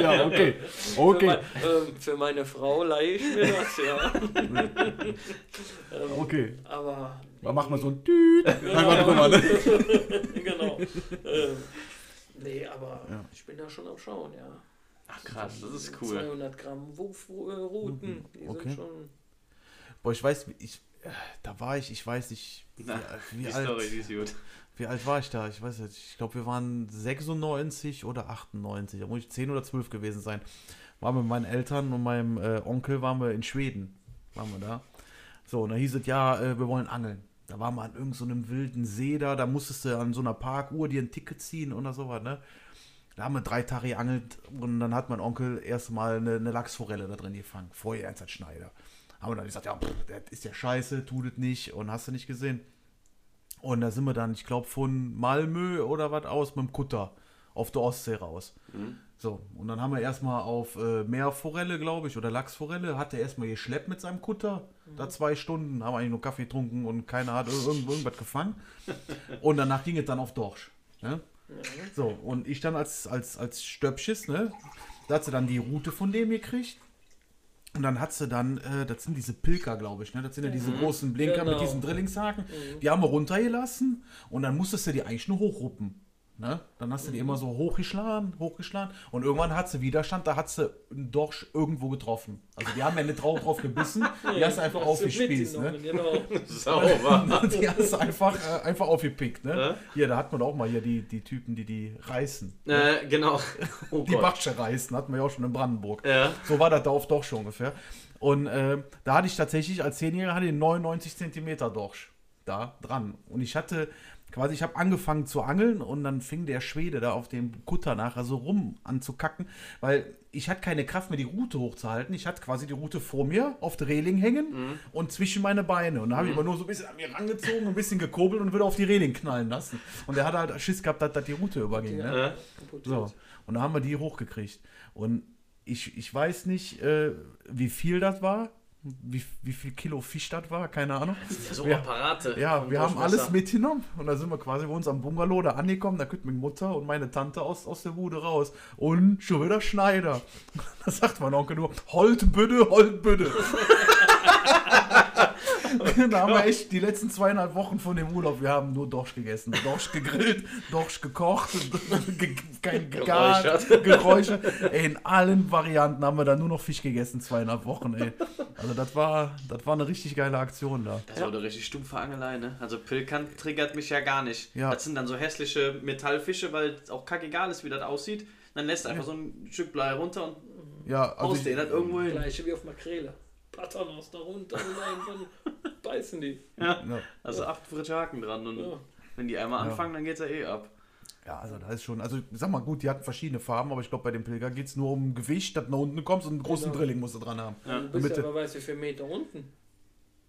B: Ja, okay.
D: Für,
B: Okay,
D: mein, ähm, für meine Frau leihe ich mir das, ja. ähm,
B: okay.
D: Aber.
B: Dann machen wir so ein Tüt. Einmal drüber, ne?
D: genau. Ähm, nee, aber
B: Ja.
D: ich bin da schon am Schauen, ja.
C: Ach krass, das ist cool.
D: 200 Gramm Wurf, äh, Routen, die
B: Okay.
D: sind schon.
B: Boah, ich weiß, ich, äh, da war ich, ich weiß nicht, wie,
C: Na,
B: wie,
C: Die
B: alt,
C: Story, die ist gut.
B: Wie alt war ich da? Ich weiß nicht, ich glaube, wir waren 96 oder 98, da muss ich 10 oder 12 gewesen sein. Waren wir mit meinen Eltern und meinem äh, Onkel, waren wir in Schweden, waren wir da. So, und da hieß es, ja, äh, wir wollen angeln. Da waren wir an irgendeinem so wilden See da, da musstest du an so einer Parkuhr dir ein Ticket ziehen oder sowas, ne? Da haben wir drei Tage geangelt und dann hat mein Onkel erstmal eine, eine Lachsforelle da drin gefangen, vorher Ernst Schneider. Haben wir dann gesagt, ja, pff, das ist ja scheiße, tut es nicht und hast du nicht gesehen. Und da sind wir dann, ich glaube, von Malmö oder was aus mit dem Kutter auf der Ostsee raus. So, und dann haben wir erstmal auf äh, Meerforelle, glaube ich, oder Lachsforelle, hat er erstmal geschleppt mit seinem Kutter. Da zwei Stunden, haben eigentlich nur Kaffee getrunken und keiner hat ir- irgend, irgendwas gefangen. Und danach ging es dann auf Dorsch. Ne? So, und ich dann als, als, als Stöpsches, ne? Da hat sie dann die Route von dem gekriegt. Und dann hat sie dann, äh, das sind diese Pilker, glaube ich, ne? Das sind ja diese großen Blinker mit
D: Genau.
B: diesen Drillingshaken. Die haben wir runtergelassen und dann musstest du die eigentlich nur hochruppen. Ne? Dann hast du die immer so hochgeschlagen, hochgeschlagen und irgendwann hat sie Widerstand, da hat sie einen Dorsch irgendwo getroffen. Also die haben ja nicht drauf, drauf gebissen, die hast du einfach aufgespießt. Ne?
D: Genau.
C: Sauber.
B: Die hast du einfach, äh, einfach aufgepickt. Ne?
C: Ja.
B: Hier, da hat man auch mal hier die, die Typen, die die reißen.
C: äh, genau. Oh
B: Die. Batsche reißen, hatten wir ja auch schon in Brandenburg.
C: Ja.
B: So war das da auf Dorsch ungefähr. Und äh, da hatte ich tatsächlich als 10-Jähriger hatte ich einen 99 Zentimeter Dorsch da dran. Und ich hatte quasi, ich habe angefangen zu angeln und dann fing der Schwede da auf dem Kutter nachher so rum anzukacken, weil ich hatte keine Kraft mehr, die Rute hochzuhalten. Ich hatte quasi die Rute vor mir auf der Reling hängen und zwischen meine Beine. Und da habe ich immer nur so ein bisschen an mir rangezogen, ein bisschen gekurbelt und wieder auf die Reling knallen lassen. Und der hat halt Schiss gehabt, dass, dass die Rute überging. Ne?
C: Äh,
B: So, und da haben wir die hochgekriegt. Und ich, ich weiß nicht, äh, wie viel das war, wie, wie viel Kilo Fisch das war, keine Ahnung.
C: so
B: Ja.
C: Apparate.
B: Ja, wir haben alles mitgenommen und da sind wir quasi bei uns am Bungalow da angekommen. Da kommt meine Mutter und meine Tante aus, aus der Bude raus. Und schon wieder Schneider. Da sagt mein Onkel nur, Holt bitte, Holt bitte. da haben wir echt die letzten zweieinhalb Wochen von dem Urlaub, wir haben nur Dorsch gegessen. Dorsch gegrillt, Dorsch gekocht, ge kein gegart,
C: Geräuchert.
B: geräuchert. Ey, in allen Varianten haben wir dann nur noch Fisch gegessen, zweieinhalb Wochen, ey. Also das war, das war eine richtig geile Aktion da.
C: Das war eine richtig stumpfe Angelei, ne? Also Pilkern triggert mich ja gar nicht.
B: Ja.
C: Das sind dann so hässliche Metallfische, weil es auch kackegal ist, wie das aussieht. Dann lässt er einfach so ein Stück Blei runter und
B: Ja, also
C: haust
B: ich,
C: den halt irgendwo hin.
D: Gleiche wie auf Makrele. Paternos darunter und dann beißen die.
C: Ja.
B: ja.
C: Also acht frische Haken dran und
D: Ja.
C: wenn die einmal anfangen, dann geht's ja eh ab.
B: Ja, also da ist schon, also sag mal gut, die hatten verschiedene Farben, aber ich glaube bei dem Pilger geht es nur um Gewicht, dass du nach unten kommst und einen großen
D: Genau.
B: Drilling musst du dran haben.
C: Ja.
D: Du bist
B: Damit
D: ja,
B: du-
D: wer weiß, wie viele Meter unten.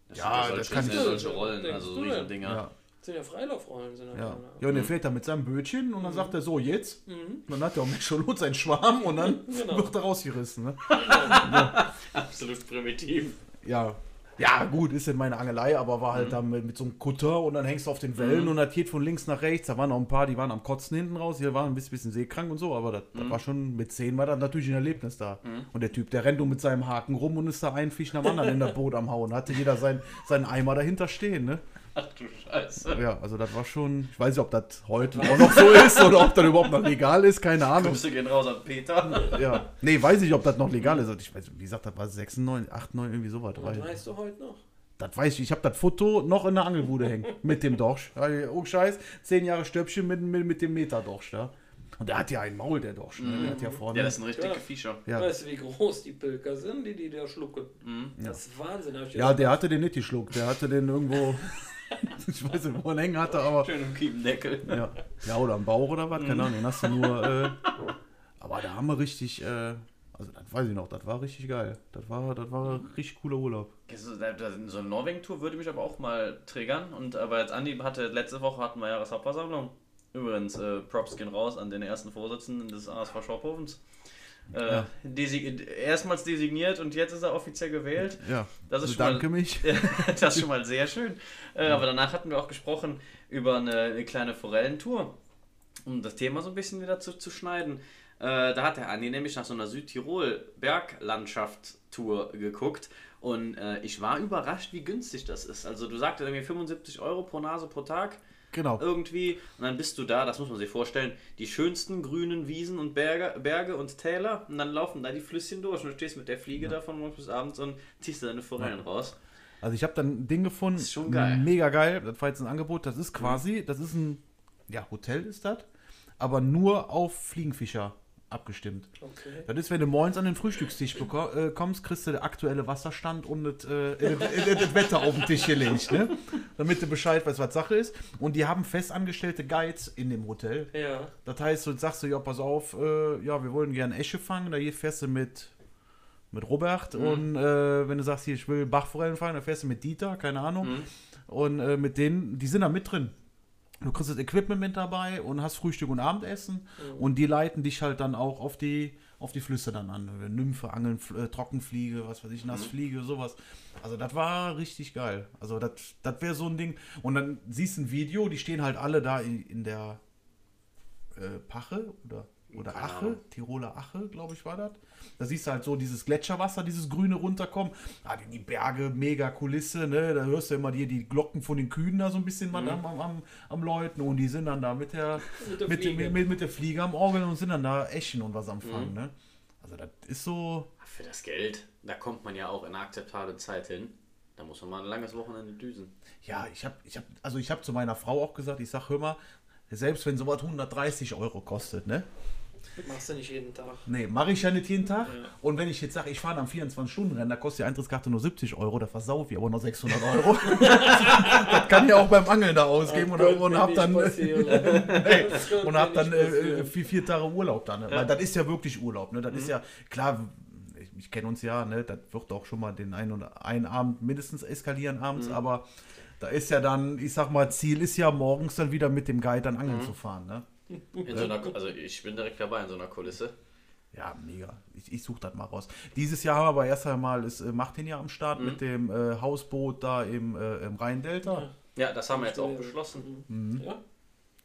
C: Das
B: Ja,
C: ja
B: das kann
C: sind
B: ich-
C: ja solche Rollen, also
D: denn?
C: Dinger.
B: Ja,
D: Das sind ja Freilaufrollen. Sind ja.
B: ja. Ja, und der fährt da mit seinem Bötchen und dann sagt er so, jetzt.
D: Mhm.
B: Dann hat er auch Mecholot seinen Schwarm und dann
D: Genau.
B: wird er rausgerissen. Ne?
C: Absolut primitiv.
B: Ja. Ja, gut, ist in meine Angelei, aber war halt da mit, mit so einem Kutter und dann hängst du auf den Wellen und das geht von links nach rechts. Da waren noch ein paar, die waren am Kotzen hinten raus, die waren ein bisschen, bisschen seekrank und so, aber das, das war schon mit 10 war das natürlich ein Erlebnis da. Und der Typ, der rennt nur mit seinem Haken rum und ist da ein Fisch nach dem anderen in der Boot am Hauen. Hatte jeder sein, seinen Eimer dahinter stehen, ne?
C: Ach du Scheiße.
B: Ja, also das war schon, ich weiß nicht, ob das heute auch noch so ist oder ob das überhaupt noch legal ist, keine Ahnung.
C: Grüße gehen raus an Peter.
B: Ja, nee, weiß ich, ob das noch legal ist. Ich weiß, wie gesagt, das war 96, 8, 9, irgendwie sowas.
D: Was
B: Weiß-
D: weißt du heute noch?
B: Das weiß ich. Ich habe das Foto noch in der Angelbude hängen. Mit dem Dorsch. Oh, Scheiß. Zehn Jahre Stöpchen mit, mit, mit dem Meterdorsch da. Und der hat ja ein Maul, der Dorsch. Ne? Der hat ja vorne.
C: Ja, das sind richtige
D: Ja.
C: Viecher.
B: ja.
D: Weißt du, wie groß die Pilker sind, die die da schlucken? Das ist Wahnsinn. hab ich
B: ja, der hatte den nicht geschluckt. Der hatte den irgendwo. ich weiß nicht, wo er hängen hatte, aber.
C: Schön im Kiebendeckel.
B: Ja, ja oder am Bauch oder was, keine Ahnung. Den hast du nur. Äh, aber da haben wir richtig. Äh, also, das weiß ich noch. Das war richtig geil. Das war, das war ein richtig cooler Urlaub.
C: So eine Norwegen-Tour würde mich aber auch mal triggern. Und aber jetzt Andi hatte, letzte Woche hatten wir Jahreshauptversammlung. Übrigens, äh, Props gehen raus an den ersten Vorsitzenden des ASV Schorphofens. Äh,
B: Ja.
C: erstmals designiert und jetzt ist er offiziell gewählt.
B: Ja,
C: Das ist
B: also
C: schon mal-
B: danke mich.
C: das ist schon mal sehr schön. Äh, aber danach hatten wir auch gesprochen über eine, eine kleine Forellentour, um das Thema so ein bisschen wieder zu, zu schneiden. Äh, da hat der Andi nämlich nach so einer Südtirol-Berglandschaft-Tour geguckt und ich war überrascht, wie günstig das ist. Also du sagtest irgendwie 75 Euro pro Nase pro Tag
B: Genau.
C: irgendwie. Und dann bist du da, das muss man sich vorstellen, die schönsten grünen Wiesen und Berge, Berge und Täler. Und dann laufen da die Flüsschen durch. Und du stehst mit der Fliege da von morgens bis abends und ziehst deine Forellen raus.
B: Also ich habe dann ein Ding gefunden,
C: ist schon geil.
B: mega geil, das war jetzt ein Angebot, das ist quasi, das ist ein, ja, Hotel ist das, aber nur auf Fliegenfischer abgestimmt.
D: Okay.
B: Das ist, wenn du morgens an den Frühstückstisch äh, kommst, kriegst du den aktuellen Wasserstand und das, äh, das Wetter auf den Tisch gelegt, ne? Damit du Bescheid weißt, was Sache ist. Und die haben festangestellte Guides in dem Hotel.
D: Ja.
B: Das heißt, du sagst du, ja, pass auf, äh, ja, wir wollen gerne Esche fangen, da hier fährst du mit, mit Robert und äh, wenn du sagst, hier, ich will Bachforellen fangen, dann fährst du mit Dieter, keine Ahnung. Und äh, mit denen, die sind da mit drin. Du kriegst das Equipment mit dabei und hast Frühstück und Abendessen und die leiten dich halt dann auch auf die, auf die Flüsse dann an. Nymphe, Angeln, äh, Trockenfliege, was weiß ich, Nassfliege, sowas. Also das war richtig geil. Also das das wäre so ein Ding. Und dann siehst du ein Video, die stehen halt alle da in, in der äh, Pache oder, oder
C: Keine
B: Ache,
C: Ahnung.
B: Tiroler Ache, glaube ich, war das. Da siehst du halt so dieses Gletscherwasser, dieses grüne runterkommen. Ah, die, die Berge, mega Kulisse, ne? Da hörst du immer die, die Glocken von den Kühen da so ein bisschen mal am, am, am, am Läuten und die sind dann da mit der,
D: Mit der
B: mit, mit, mit, mit der Fliege am Orgeln und sind dann da Eschen und was am Fangen, ne? Also das ist so,
C: Für das Geld, da kommt man ja auch in einer akzeptablen Zeit hin. Da muss man mal ein langes Wochenende düsen.
B: ja, ich habe, ich hab, also ich habe zu meiner Frau auch gesagt, ich sag, hör mal, selbst wenn sowas 130 Euro kostet, ne?
D: Machst du nicht jeden Tag.
B: Nee, mache ich ja nicht jeden Tag.
D: Ja.
B: Und wenn ich jetzt sage, ich fahre am 24-Stunden-Rennen, da kostet die Eintrittskarte nur 70 Euro, da versaufe ich aber noch 600 Euro. das kann ich auch beim Angeln da ausgeben und,
D: Könnte
B: und hab dann,
D: könnte
B: und hab dann äh, vier, vier Tage Urlaub dann. Ne? Weil das ist ja wirklich Urlaub. Ne? Das
D: Mhm.
B: ist ja, klar, ich, ich kenne uns ja, ne? das wird auch schon mal den einen oder einen Abend mindestens eskalieren
D: Mhm.
B: abends, aber da ist ja dann, ich sag mal, Ziel ist ja morgens dann wieder mit dem Guide dann
D: Mhm.
B: angeln zu fahren. Ne?
C: In so einer, also ich bin direkt dabei in so einer Kulisse.
B: Ja, mega. Ich, ich suche das mal raus. Dieses Jahr haben wir aber erst einmal, ist äh, Martin ja am Start mit dem äh, Hausboot da im, äh, im Rhein-Delta.
C: Ja, das haben wir jetzt auch
D: Ja.
C: beschlossen.
B: Mhm.
D: Ja,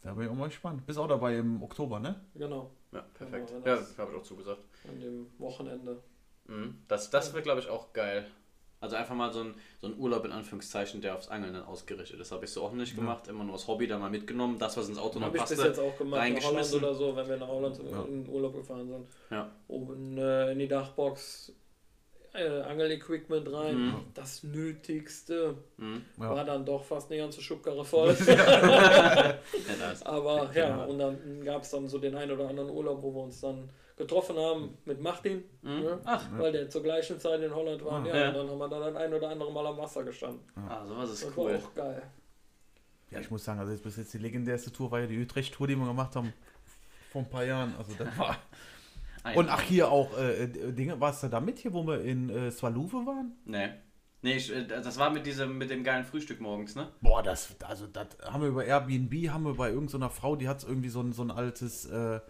B: Da bin ich auch mal gespannt. Bist auch dabei im Oktober, ne?
D: genau.
C: Ja, perfekt.
D: Genau,
C: Ja,
D: das-
C: habe ich auch zugesagt.
D: An dem Wochenende.
C: Mhm. Das, das wird, glaube ich, auch geil. Also einfach mal so ein, so ein Urlaub in Anführungszeichen, der aufs Angeln dann ausgerichtet ist. Habe ich so auch nicht gemacht. Immer nur als Hobby dann mal mitgenommen. Das, was ins Auto noch
D: Habe ich bis
C: passte.
D: jetzt auch gemacht, nach Holland
C: reingeschmissen.
D: oder so, wenn wir nach Holland
B: Ja.
D: in Urlaub gefahren sind.
C: Ja.
D: Oben äh, in die Dachbox äh, Angel-Equipment rein.
C: Mhm.
D: Das Nötigste
C: Mhm.
B: Ja.
D: war dann doch fast eine ganze Schubkarre voll.
C: Ja.
D: Aber ja,
B: Ja.
D: und dann gab es dann so den einen oder anderen Urlaub, wo wir uns dann getroffen haben mit Martin,
C: Mhm.
D: ne?
C: Ach,
D: weil der zur gleichen Zeit in Holland war.
B: Ah.
D: Ja,
C: Ja.
D: und dann haben wir da dann ein oder andere Mal am Wasser gestanden.
C: ah, sowas ist
D: Das
C: cool.
D: war auch geil.
B: Ja, ich muss sagen, also jetzt bis jetzt die legendärste Tour war ja die Utrecht-Tour, die wir gemacht haben. Vor ein paar Jahren. Also das war.
C: Ein-
B: Und ach, hier auch äh, äh, Dinge, warst du da mit hier, wo wir in äh, Swaluwe waren?
C: Nee. Nee, ich, äh, das war mit diesem, mit dem geilen Frühstück morgens, ne?
B: Boah, das, also das haben wir über Airbnb, haben wir bei irgendeiner Frau, die hat irgendwie so ein, so ein altes, äh,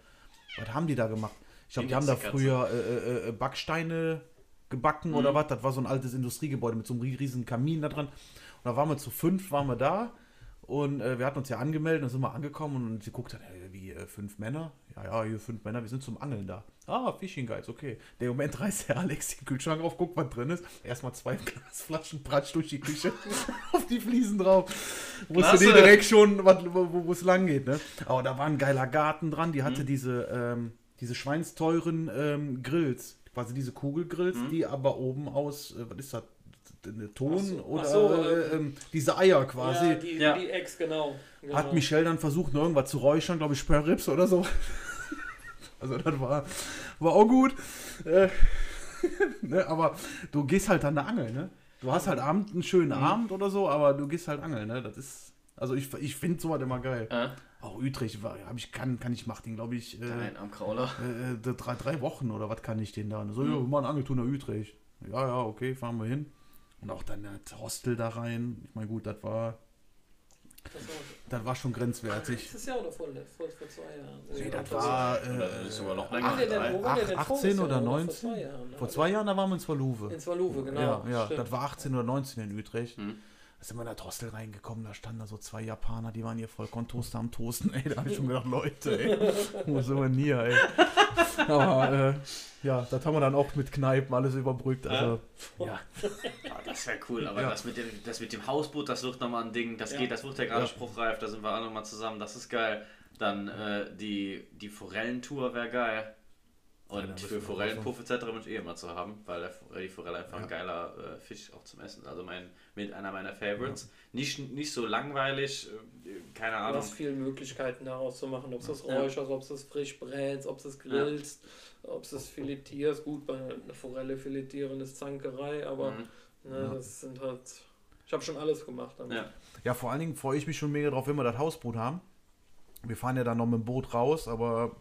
B: was haben die da gemacht? Ich glaube, die haben da früher äh, äh, äh, Backsteine gebacken
C: Mhm.
B: oder was. Das war so ein altes Industriegebäude mit so einem riesigen Kamin da dran. Und da waren wir zu fünf, waren wir da. Und äh, wir hatten uns ja angemeldet, dann sind wir angekommen und sie guckt dann, äh, wie äh, fünf Männer? Ja, ja, hier fünf Männer, wir sind zum Angeln da. Ah, Fishing Guides, okay. Der Moment reißt der Alex den Kühlschrank auf, guckt, was drin ist. Erstmal zwei Glasflaschen Pratsch durch die Küche auf die Fliesen drauf. Wusste direkt schon, wo es lang geht. Ne? Aber da war ein geiler Garten dran, die hatte diese, ähm, diese schweinsteuren ähm, Grills. Quasi diese Kugelgrills, die aber oben aus, äh, was ist das? Eine Ton
D: Ach so, ach
B: oder
D: so,
B: äh,
D: äh,
B: diese Eier quasi.
D: Ja, die,
C: Ja.
D: die Ex, genau. genau.
B: Hat Michelle dann versucht, noch irgendwas zu räuchern, glaube ich, Spörrips oder so. Also das war, war auch gut. Äh, ne, aber du gehst halt dann da angeln, ne? Du hast halt Abend einen schönen
C: Mhm.
B: Abend oder so, aber du gehst halt angeln, ne? Das ist. Also ich, ich finde sowas immer geil.
C: Äh,
B: Auch Utrecht war, hab ich, kann, kann ich machen, glaube ich, äh,
C: Nein, am Krauler.
B: äh, äh, drei, drei Wochen oder was kann ich den da? So,
C: Mhm.
B: ja, wir machen Angeltour nach Utrecht. Ja, ja, okay, fahren wir hin. Und auch dann das Hostel da rein. Ich meine, gut, das war,
D: Das war
B: das war schon grenzwertig.
D: letztes Jahr oder vor, vor, vor zwei Jahren.
B: Nee, das war
C: das ist sogar noch
B: äh,
C: länger.
D: Wo war der denn- wo war der denn
B: 18
D: vorletztes
B: oder
D: Jahr? Vor
B: 19?
D: zwei Jahren?
B: Vor zwei Jahren, da waren wir in Swaluwe.
D: In Swaluwe, genau.
B: ja, ja, das war 18 oder 19 in Utrecht.
C: Mhm.
B: Da sind wir in das Hostel reingekommen, da standen da so zwei Japaner, die waren hier voll Toaster am Toasten, ey, da habe ich schon gedacht, Leute, ey, wo sind wir denn hier, ey. Aber, äh, ja, das haben wir dann auch mit Kneipen alles überbrückt, also, ja.
C: Ah, das wäre cool, aber
B: Ja.
C: das, mit dem, das mit dem Hausboot, das wird nochmal ein Ding. Das
D: Ja.
C: geht, das wird ja gerade
B: Ja.
C: spruchreif, da sind wir alle nochmal zusammen, das ist geil. Dann äh, die, die Forellentour wäre geil.
B: Ja,
C: Und für Forellenpuff etc. wünsche ich eh immer zu haben, weil die Forelle einfach
B: Ja.
C: ein geiler äh, Fisch auch zum Essen. Also mein, mit einer meiner Favorites. Nicht, nicht so langweilig, äh, keine
D: Du
C: Ahnung.
D: hast viele Möglichkeiten daraus zu machen, ob es das
C: Ja.
D: räucherst, ob es das frisch brätst, ob es das grillst, ob es das filetierst. Gut, bei einer Forelle filetieren ist Zankerei, aber
C: Mhm.
D: ne, das sind halt. Ich habe schon alles gemacht damit.
C: Ja.
B: Ja, vor allen Dingen freue ich mich schon mega drauf, wenn wir das Hausboot haben. Wir fahren ja dann noch mit dem Boot raus, aber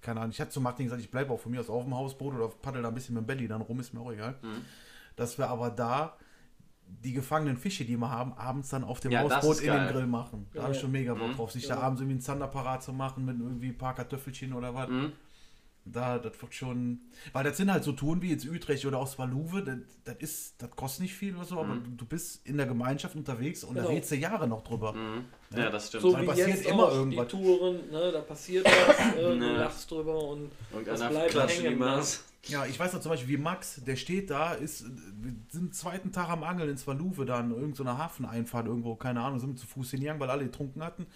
B: keine Ahnung. Ich hatte zu Martin gesagt, ich bleibe auch von mir aus auf dem Hausboot oder paddel da ein bisschen mit dem Belly dann rum, ist mir auch egal.
C: Mhm.
B: Dass wir aber da die gefangenen Fische, die wir haben, abends dann auf dem
C: Ja,
B: Hausboot in den. Grill machen. Da habe ich
D: Ja.
B: schon mega Bock
C: Mhm.
B: drauf, sich da
D: Ja.
B: abends irgendwie einen Zander parat zu machen mit irgendwie ein paar Kartoffelchen oder was.
C: Mhm.
B: Da, das wird schon. Weil das sind halt so Touren wie jetzt Utrecht oder aus Valuve, das, das ist, das kostet nicht viel oder so, aber du, du bist in der Gemeinschaft unterwegs und da
D: Genau.
B: redest du Jahre noch drüber.
C: Mhm. Ja, das stimmt.
D: So
B: Da
D: wie
B: passiert
D: jetzt
B: immer
D: auch
B: irgendwas.
D: die Touren, ne, da passiert was, äh, du
C: Ne.
D: lachst drüber und das
C: Irgendeiner
D: bleibt hängen. Ne?
B: Ja, ich weiß noch zum Beispiel, wie Max, der steht da, ist, wir sind zweiten Tag am Angeln ins Valuve, da in irgendeiner Hafeneinfahrt irgendwo, keine Ahnung, sind zu Fuß hingegangen, weil alle getrunken hatten.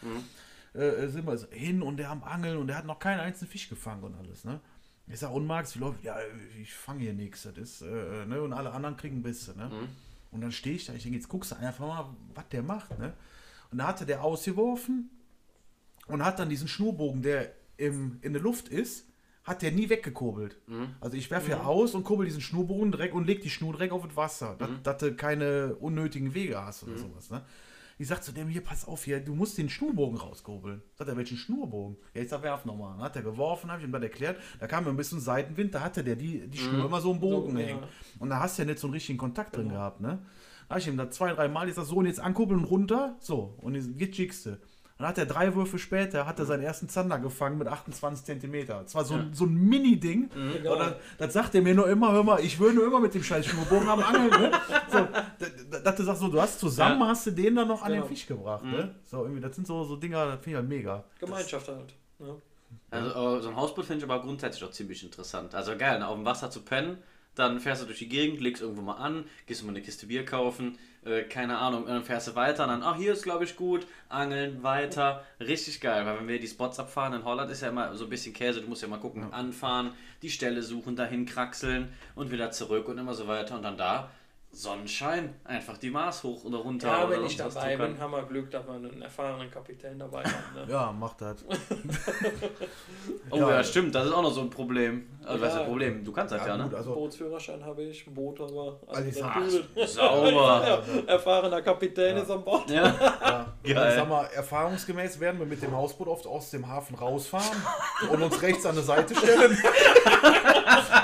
B: Äh, sind wir hin und der am Angeln und der hat noch keinen einzigen Fisch gefangen und alles, ne? Ich sag, und Max, wie läuft? Ja, ich fange hier nichts, das ist, äh, ne? Und alle anderen kriegen Bisse, ne? Und dann stehe ich da, ich denke, jetzt guckst du einfach mal, was der macht, ne? Und da hatte der ausgeworfen und hat dann diesen Schnurbogen, der im, in der Luft ist, hat der nie weggekurbelt. Also ich werfe ja aus und kurbel diesen Schnurbogen direkt und leg die Schnur direkt auf das Wasser, dass, dass du keine unnötigen Wege hast oder sowas. Ne? Ich sag zu dem hier, pass auf hier, du musst den Schnurbogen rauskurbeln. Sagt er, welchen Schnurbogen? Ja, jetzt werf nochmal. Dann hat er geworfen, habe ich ihm dann erklärt. Da kam mir ein bisschen Seitenwind, da hatte der die, die Schnur immer so im Bogen
D: So, ja.
B: hängen. Und da hast du ja nicht so einen richtigen Kontakt drin gehabt, ne? Da habe ich ihm da zwei, drei Mal gesagt, so und jetzt ankurbeln und runter. So, und jetzt jetzt schickst du. Dann hat er drei Würfe später, hat er seinen ersten Zander gefangen mit 28 Zentimeter. Das war so, ein so ein Mini-Ding.
D: Genau.
B: Oder das sagt er mir nur immer, hör mal, ich will nur immer mit dem scheiß Schnurbogen am Angeln. Ne? So, da- da- dass du sagst, so, du hast zusammen,
C: Ja.
B: hast du den dann noch an
D: Genau.
B: den Fisch gebracht. Ne? So, irgendwie, das sind so, so Dinger, das finde ich halt mega.
D: Gemeinschaft halt. Ne?
C: Also äh, so ein Hausboot finde ich aber grundsätzlich auch ziemlich interessant. Also geil, ne, auf dem Wasser zu pennen, dann fährst du durch die Gegend, legst irgendwo mal an, gehst du mal eine Kiste Bier kaufen, äh, keine Ahnung, dann fährst du weiter, und dann, ach, hier ist glaube ich gut, angeln, weiter, richtig geil, weil wenn wir die Spots abfahren, in Holland ist ja immer so ein bisschen Käse, du musst ja mal gucken, anfahren, die Stelle suchen, dahin kraxeln und wieder zurück und immer so weiter und dann da Sonnenschein, einfach die Maß hoch oder runter.
D: Ja,
C: oder
D: wenn ich dabei bin, haben wir Glück, dass wir einen erfahrenen Kapitän dabei haben. Ne?
B: Ja, macht das.
C: Oh ja.
B: Ja.
C: stimmt, das ist auch noch so ein Problem. Also, was ist
D: Ja.
C: das Problem? Du kannst das ja, ne?
B: also,
D: Bootsführerschein habe ich, ein Boot aber.
B: Also ich
D: das
B: sag-
D: Dübel.
C: Sauber.
D: Erfahrener Kapitän ist an Bord.
C: Ja.
B: ja,
C: Geil.
B: Also, sag mal, erfahrungsgemäß werden wir mit dem Hausboot oft aus dem Hafen rausfahren und uns rechts an der Seite stellen.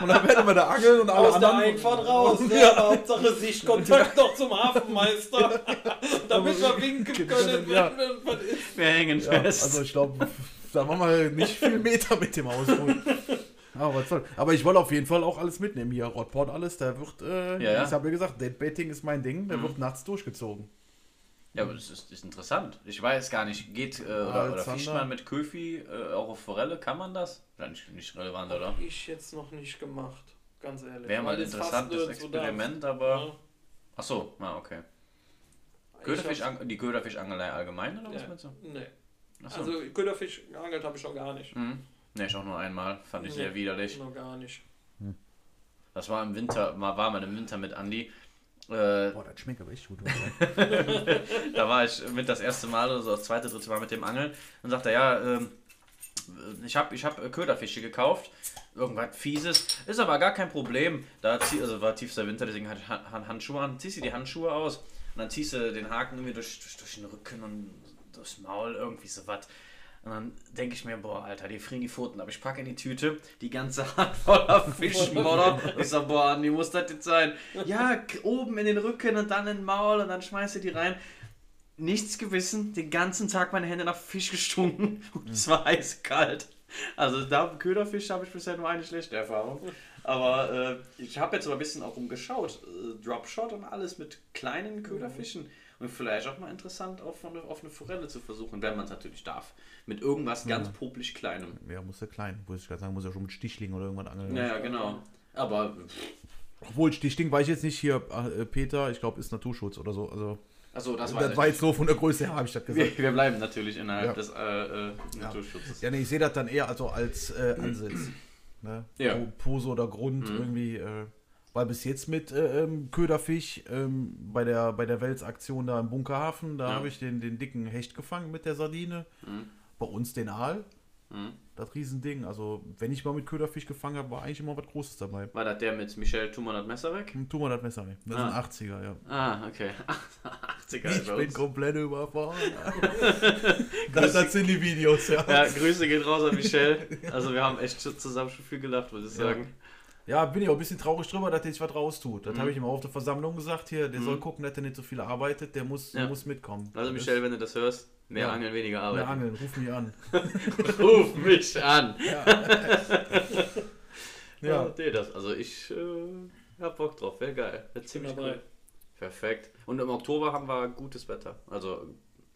B: und dann werden wir da angeln und alle
D: Aus der
B: anderen.
D: Einfahrt raus. Ne? Hauptsache Sichtkontakt noch zum Hafenmeister. Damit wir winken können,
B: Ja.
D: wenn was ist.
C: Wir hängen
B: Ja,
C: fest.
B: also ich glaube, da machen wir nicht viel Meter mit dem Hausboot. Aber. Aber ich wollte auf jeden Fall auch alles mitnehmen hier. Rotport, alles, der wird, äh,
C: Ja, ja.
B: ich habe ja gesagt, Deadbaiting ist mein Ding, der wird nachts durchgezogen.
C: Ja, aber das ist, ist interessant. Ich weiß gar nicht, geht äh, oder, oder fischt man mit Köfi äh, auch auf Forelle? Kann man das? Ja, nicht, nicht relevant, oder?
D: Ich jetzt noch nicht gemacht. Ganz ehrlich.
C: Wäre mal ein interessantes. Experiment,
D: Ja.
C: aber. Ach so, ah, okay. Köderfisch,
D: hab-
C: die Köderfischangelei allgemein oder was
D: Ja.
C: meinst du?
D: Nee.
C: Ach so.
D: Also Köderfisch geangelt habe ich noch gar nicht.
C: Mhm. Ne, ich auch nur einmal. Fand ich sehr
D: Nee.
C: widerlich.
D: Noch gar nicht.
C: Das war im Winter, mal war man im Winter mit Andi. Äh,
B: Boah, das schmeckt aber echt gut.
C: da war ich mit das erste Mal oder so das zweite, dritte Mal mit dem Angeln und sagte, ja, ähm, ich habe ich hab Köderfische gekauft, irgendwas Fieses, ist aber gar kein Problem. Da zieh, also war tiefster Winter, deswegen hatte ich Han- Han- Handschuhe an, ziehst du die Handschuhe aus und dann ziehst du den Haken irgendwie durch, durch, durch den Rücken und durchs Maul, irgendwie so was. Und dann denke ich mir, boah, Alter, die frieren die Pfoten. Aber ich packe in die Tüte die ganze Hand voller Fischmodder. Ich sag, boah, Andi, muss das jetzt sein? Ja, oben in den Rücken und dann in den Maul und dann schmeißt du die rein. Nichts gewissen, den ganzen Tag meine Hände nach Fisch gestunken und es war eiskalt. Also da Köderfisch habe ich bisher nur eine schlechte Erfahrung. Aber äh, ich habe jetzt aber ein bisschen auch umgeschaut. Äh, Dropshot und alles mit kleinen Köderfischen. Und vielleicht auch mal interessant, auf eine, auf eine Forelle zu versuchen, wenn man es natürlich darf. Mit irgendwas ganz popelig Kleinem.
B: Ja, muss ja klein. Muss ich gerade sagen, muss ja schon mit Stichling oder irgendwas angeln.
C: Naja, genau. Aber
B: Obwohl, Stichling weiß ich jetzt nicht hier, äh, Peter, ich glaube, ist Naturschutz oder so. Also,
C: achso, das,
B: das,
C: weiß
B: war jetzt so von der Größe her, habe ich das gesagt.
C: Wir, wir bleiben natürlich innerhalb
B: Ja.
C: des äh, äh, Naturschutzes.
B: Ja, nee, ich sehe das dann eher also als äh, Ansitz. Ne?
C: Ja.
B: Po- Pose oder Grund irgendwie. Äh, Weil bis jetzt mit äh, ähm, Köderfisch ähm, bei der, bei der Welsaktion da im Bunkerhafen, da
C: Ja.
B: habe ich den, den dicken Hecht gefangen mit der Sardine.
C: Mhm.
B: Bei uns den Aal.
C: Mhm.
B: Das Riesending. Also, wenn ich mal mit Köderfisch gefangen habe, war eigentlich immer was Großes dabei.
C: War das der mit Michel Thumann das Messer weg?
B: Wir das Messer nicht. Das
C: Ah.
B: sind 80er, ja.
C: Ah, okay. 80er
B: Ich bin komplett überfahren. das, das sind die Videos, ja.
C: Ja, Grüße gehen raus an Michel. Also wir haben echt zusammen schon viel gelacht, würde ich
B: Ja.
C: sagen.
B: Ja, bin ich auch ein bisschen traurig drüber, dass der sich was raus tut. Das
C: Mhm.
B: habe ich ihm auch auf der Versammlung gesagt. Hier, der
C: Mhm.
B: soll gucken, dass er nicht so viel arbeitet. Der muss,
C: Ja.
B: muss mitkommen.
C: Also
B: Das
C: Michel, wenn du das hörst, mehr
B: Ja.
C: Angeln, weniger Arbeit.
B: Mehr Angeln, ruf mich an.
C: Ruf mich an.
B: Ja.
C: Ja,
B: ja.
C: nee, das, also ich äh, hab Bock drauf, wäre geil. Wäre ziemlich
D: dabei.
C: cool. Perfekt. Und im Oktober haben wir gutes Wetter. Also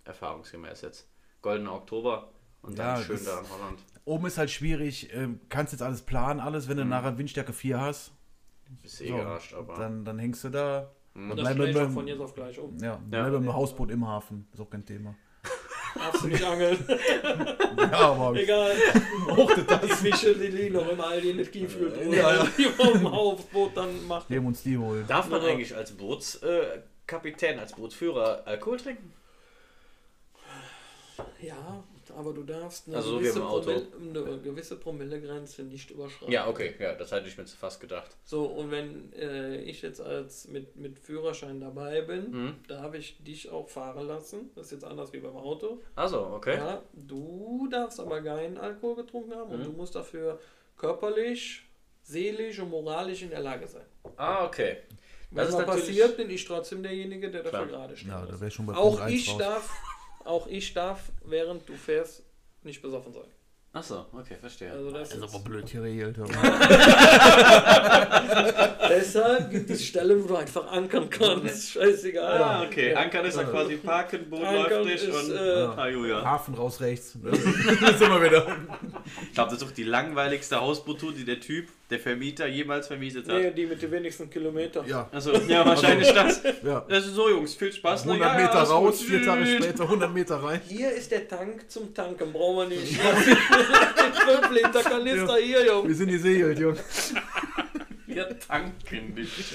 C: erfahrungsgemäß jetzt. Goldener Oktober und dann
B: Ja,
C: schön
B: das-
C: da in Holland.
B: Oben ist halt schwierig. Ähm, kannst jetzt alles planen, alles. Wenn du
C: Mhm.
B: nachher Windstärke 4 hast,
C: Bist eh
B: so,
C: gearscht, aber.
B: dann, dann hängst du da.
C: Mhm.
D: Das
B: Bleiben
D: schlägt
B: wir
D: auch
B: beim-
D: von jetzt auf gleich um.
B: Ja,
C: Ja.
B: bleib im Hausboot im Hafen. Ist auch kein Thema.
D: Darfst du nicht angeln.
B: Ja, aber
D: Egal.
B: hochtet das.
D: Die Fische, die liegen noch im Aldi nicht gefühlt.
B: Ja, ja.
D: Die auf dem Hausboot dann macht.
B: Nehmen uns die holen.
C: Darf man
D: Ja.
C: eigentlich als Bootskapitän, äh, Kapitän, als Bootsführer Alkohol trinken?
D: Ja, aber du darfst eine,
C: Also
D: gewisse. Promille, eine gewisse Promillegrenze nicht überschreiten.
C: Ja, okay, ja, das hatte ich mir fast gedacht.
D: So, und wenn äh, ich jetzt als mit, mit Führerschein dabei bin,
C: Mhm.
D: darf ich dich auch fahren lassen. Das ist jetzt anders wie beim Auto.
C: Also, okay.
D: Ja, du darfst aber keinen Alkohol getrunken haben und
C: Mhm.
D: du musst dafür körperlich, seelisch und moralisch in der Lage sein.
C: Ah, okay.
D: Wenn
C: Das ist
D: passiert, bin ich trotzdem derjenige, der dafür
C: Klar.
D: gerade steht.
B: Ja, da wäre schon bei
D: auch ich
B: raus.
D: darf, auch ich darf, während du fährst, nicht besoffen sein.
C: Achso, okay, verstehe.
D: Also das
B: Das ist aber blöd hier geregelt. aber-
D: deshalb gibt es Stellen, wo du einfach ankern kannst. Scheißegal.
C: Ah, okay.
D: Ja.
C: Ankern ist ja quasi parken, Boot läuft nicht
D: ist,
C: und.
D: äh,
C: Halleluja.
B: Hafen raus rechts. Das sind wir wieder.
C: Ich glaube, das ist doch die langweiligste Hausboottour, die der Typ, der Vermieter, jemals vermietet hat.
D: Nee, die mit den wenigsten Kilometern.
B: Ja,
C: Also, ja, wahrscheinlich das.
B: ja.
C: Das ist so, Jungs, viel Spaß.
B: 100
C: Na ja,
B: Meter
C: gut.
B: raus, vier Tage später 100 Meter rein.
D: Hier ist der Tank zum Tanken, brauchen wir nicht. Den 5 Liter Kanister hier, Junge.
B: Wir sind die Segel, Junge.
C: Wir tanken nicht.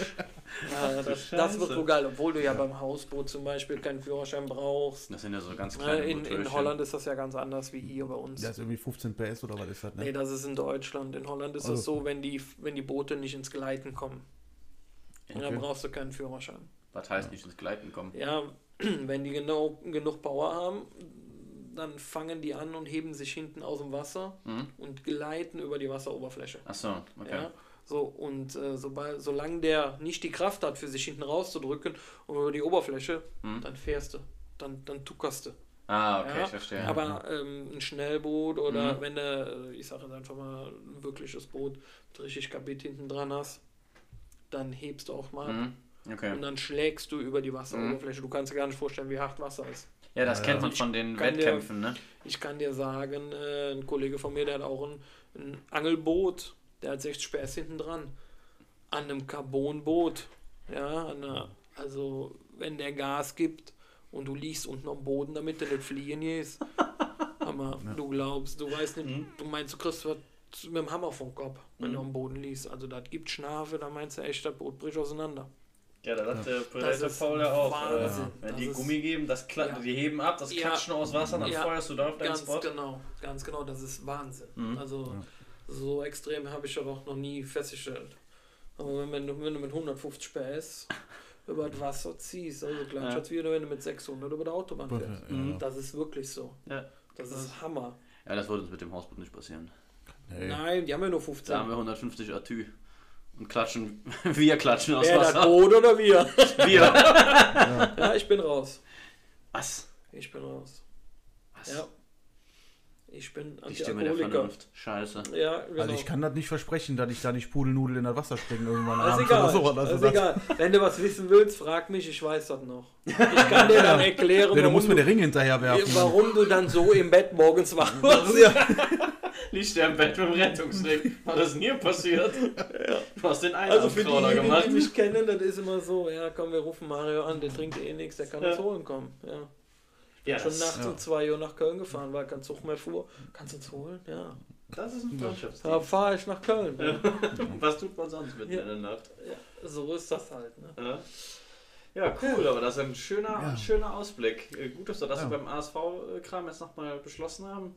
D: Ja, das, das wird wohl geil, obwohl du ja beim Hausboot zum Beispiel keinen Führerschein brauchst.
C: Das sind ja so ganz kleine
D: Äh, In, in. Holland ist das ja ganz anders wie hier bei uns.
B: Das ist irgendwie 15 PS oder was ist das,
D: Nee,
B: ne?
D: das ist in Deutschland. In Holland ist
B: Also.
D: es so, wenn die, wenn die Boote nicht ins Gleiten kommen. Dann
B: Okay.
D: brauchst du keinen Führerschein.
C: Was heißt nicht ins Gleiten kommen?
D: Ja, wenn die genau genug Power haben, dann fangen die an und heben sich hinten aus dem Wasser
C: Mhm.
D: und gleiten über die Wasseroberfläche.
C: Achso, okay.
D: Ja, so und äh, sobald, solange der nicht die Kraft hat, für sich hinten rauszudrücken und über die Oberfläche,
C: Mhm.
D: dann fährst du, dann, dann tuckerst du.
C: Ah, okay,
D: Ja,
C: ich verstehe.
D: Aber ähm, ein Schnellboot oder
C: Mhm.
D: wenn du, äh, ich sage jetzt einfach mal, ein wirkliches Boot mit richtig Kabit hinten dran hast, dann hebst du auch mal.
C: Mhm. Okay.
D: Und dann schlägst du über die Wasseroberfläche. Du kannst dir gar nicht vorstellen, wie hart Wasser ist.
C: Ja, das kennt man von den
D: kann dir-
C: Wettkämpfen, ne?
D: Ich kann dir sagen, äh, ein Kollege von mir, der hat auch ein, ein Angelboot, der hat 60 PS hinten dran. An einem Carbonboot. Ja, an einer, also wenn der Gas gibt und du liegst unten am Boden, damit du nicht fliegen gehst. Aber du glaubst, du weißt nicht,
C: Mhm.
D: du meinst, du kriegst was mit dem Hammer vom Kopf, wenn
C: Mhm.
D: du am Boden liegst. Also das gibt Schnafe, da meinst du echt, das Boot bricht auseinander.
C: Ja, da hat der
D: Das ist
C: Paul ja auch.
D: Wahnsinn.
C: Äh, wenn
D: Das
C: die
D: ist-
C: Gummi geben, das kla
D: Ja.
C: die heben ab, das
D: Ja.
C: klatschen aus Wasser, dann
D: Ja.
C: feuerst du da auf deinen
D: Ganz
C: Spot.
D: genau, ganz genau, das ist Wahnsinn.
C: Mhm.
D: Also so extrem habe ich ja auch noch nie festgestellt. Aber wenn, wenn, du, wenn du mit 150 PS über das Wasser ziehst, also gleich
C: Ja.
D: als wieder, wenn du mit 600 über der Autobahn
B: Ja.
D: fährst.
C: Mhm.
D: Das ist wirklich so.
C: Ja.
D: Das ist Hammer.
C: ja, das würde uns mit dem Hausboot nicht passieren.
B: Nee.
D: Nein, die haben ja nur
C: Da
D: 15.
C: haben wir 150 Atü. Und klatschen, wir klatschen aus
D: Wer das
C: Wasser.
D: Boot oder wir?
C: Wir.
D: ja, ich bin raus.
C: Was?
D: Ich bin raus.
C: Was?
D: Ja. Ich bin
C: Die Stimme der. Vernunft. Scheiße.
D: Ja, genau.
B: Also ich kann das nicht versprechen, dass ich da nicht Pudelnudel in das Wasser springe irgendwann
D: Das ist
B: abends
D: egal.
B: oder sowas.
D: das
B: Also
D: ist
B: das-
D: egal. Wenn du was wissen willst, frag mich, ich weiß das noch. Ich kann dir dann erklären,
B: Nee, du
D: warum,
B: musst mir
D: du,
B: den Ring hinterher werfen.
D: warum du dann so im Bett morgens wach wirst.
B: Ja.
C: Liegt der im Bett mit dem Rettungsring. Was ist denn hier passiert? Du hast den
D: Also für
C: Einarmcrawler
D: diejenigen,
C: gemacht.
D: die mich kennen, das ist immer so, ja komm, wir rufen Mario an, der trinkt eh nichts, der kann uns
C: Ja.
D: holen kommen. Ja.
C: Ja,
D: Schon
C: das,
D: nachts
B: ja.
D: um 2 Uhr nach Köln gefahren, weil kein Zug mehr fuhr. Kannst du uns holen? Ja.
C: Das ist ein
D: Da
C: Freundschaftsdienst.
D: fahre ich nach Köln.
C: Ja. Was tut man sonst mitten
D: Ja.
C: in der Nacht?
D: Ja, so ist das halt. Ne?
C: Ja. Ja, cool, aber das ist ein schöner,
B: Ja.
C: schöner Ausblick. Äh, Gut, dass wir das
B: Ja.
C: beim ASV-Kram jetzt nochmal beschlossen haben.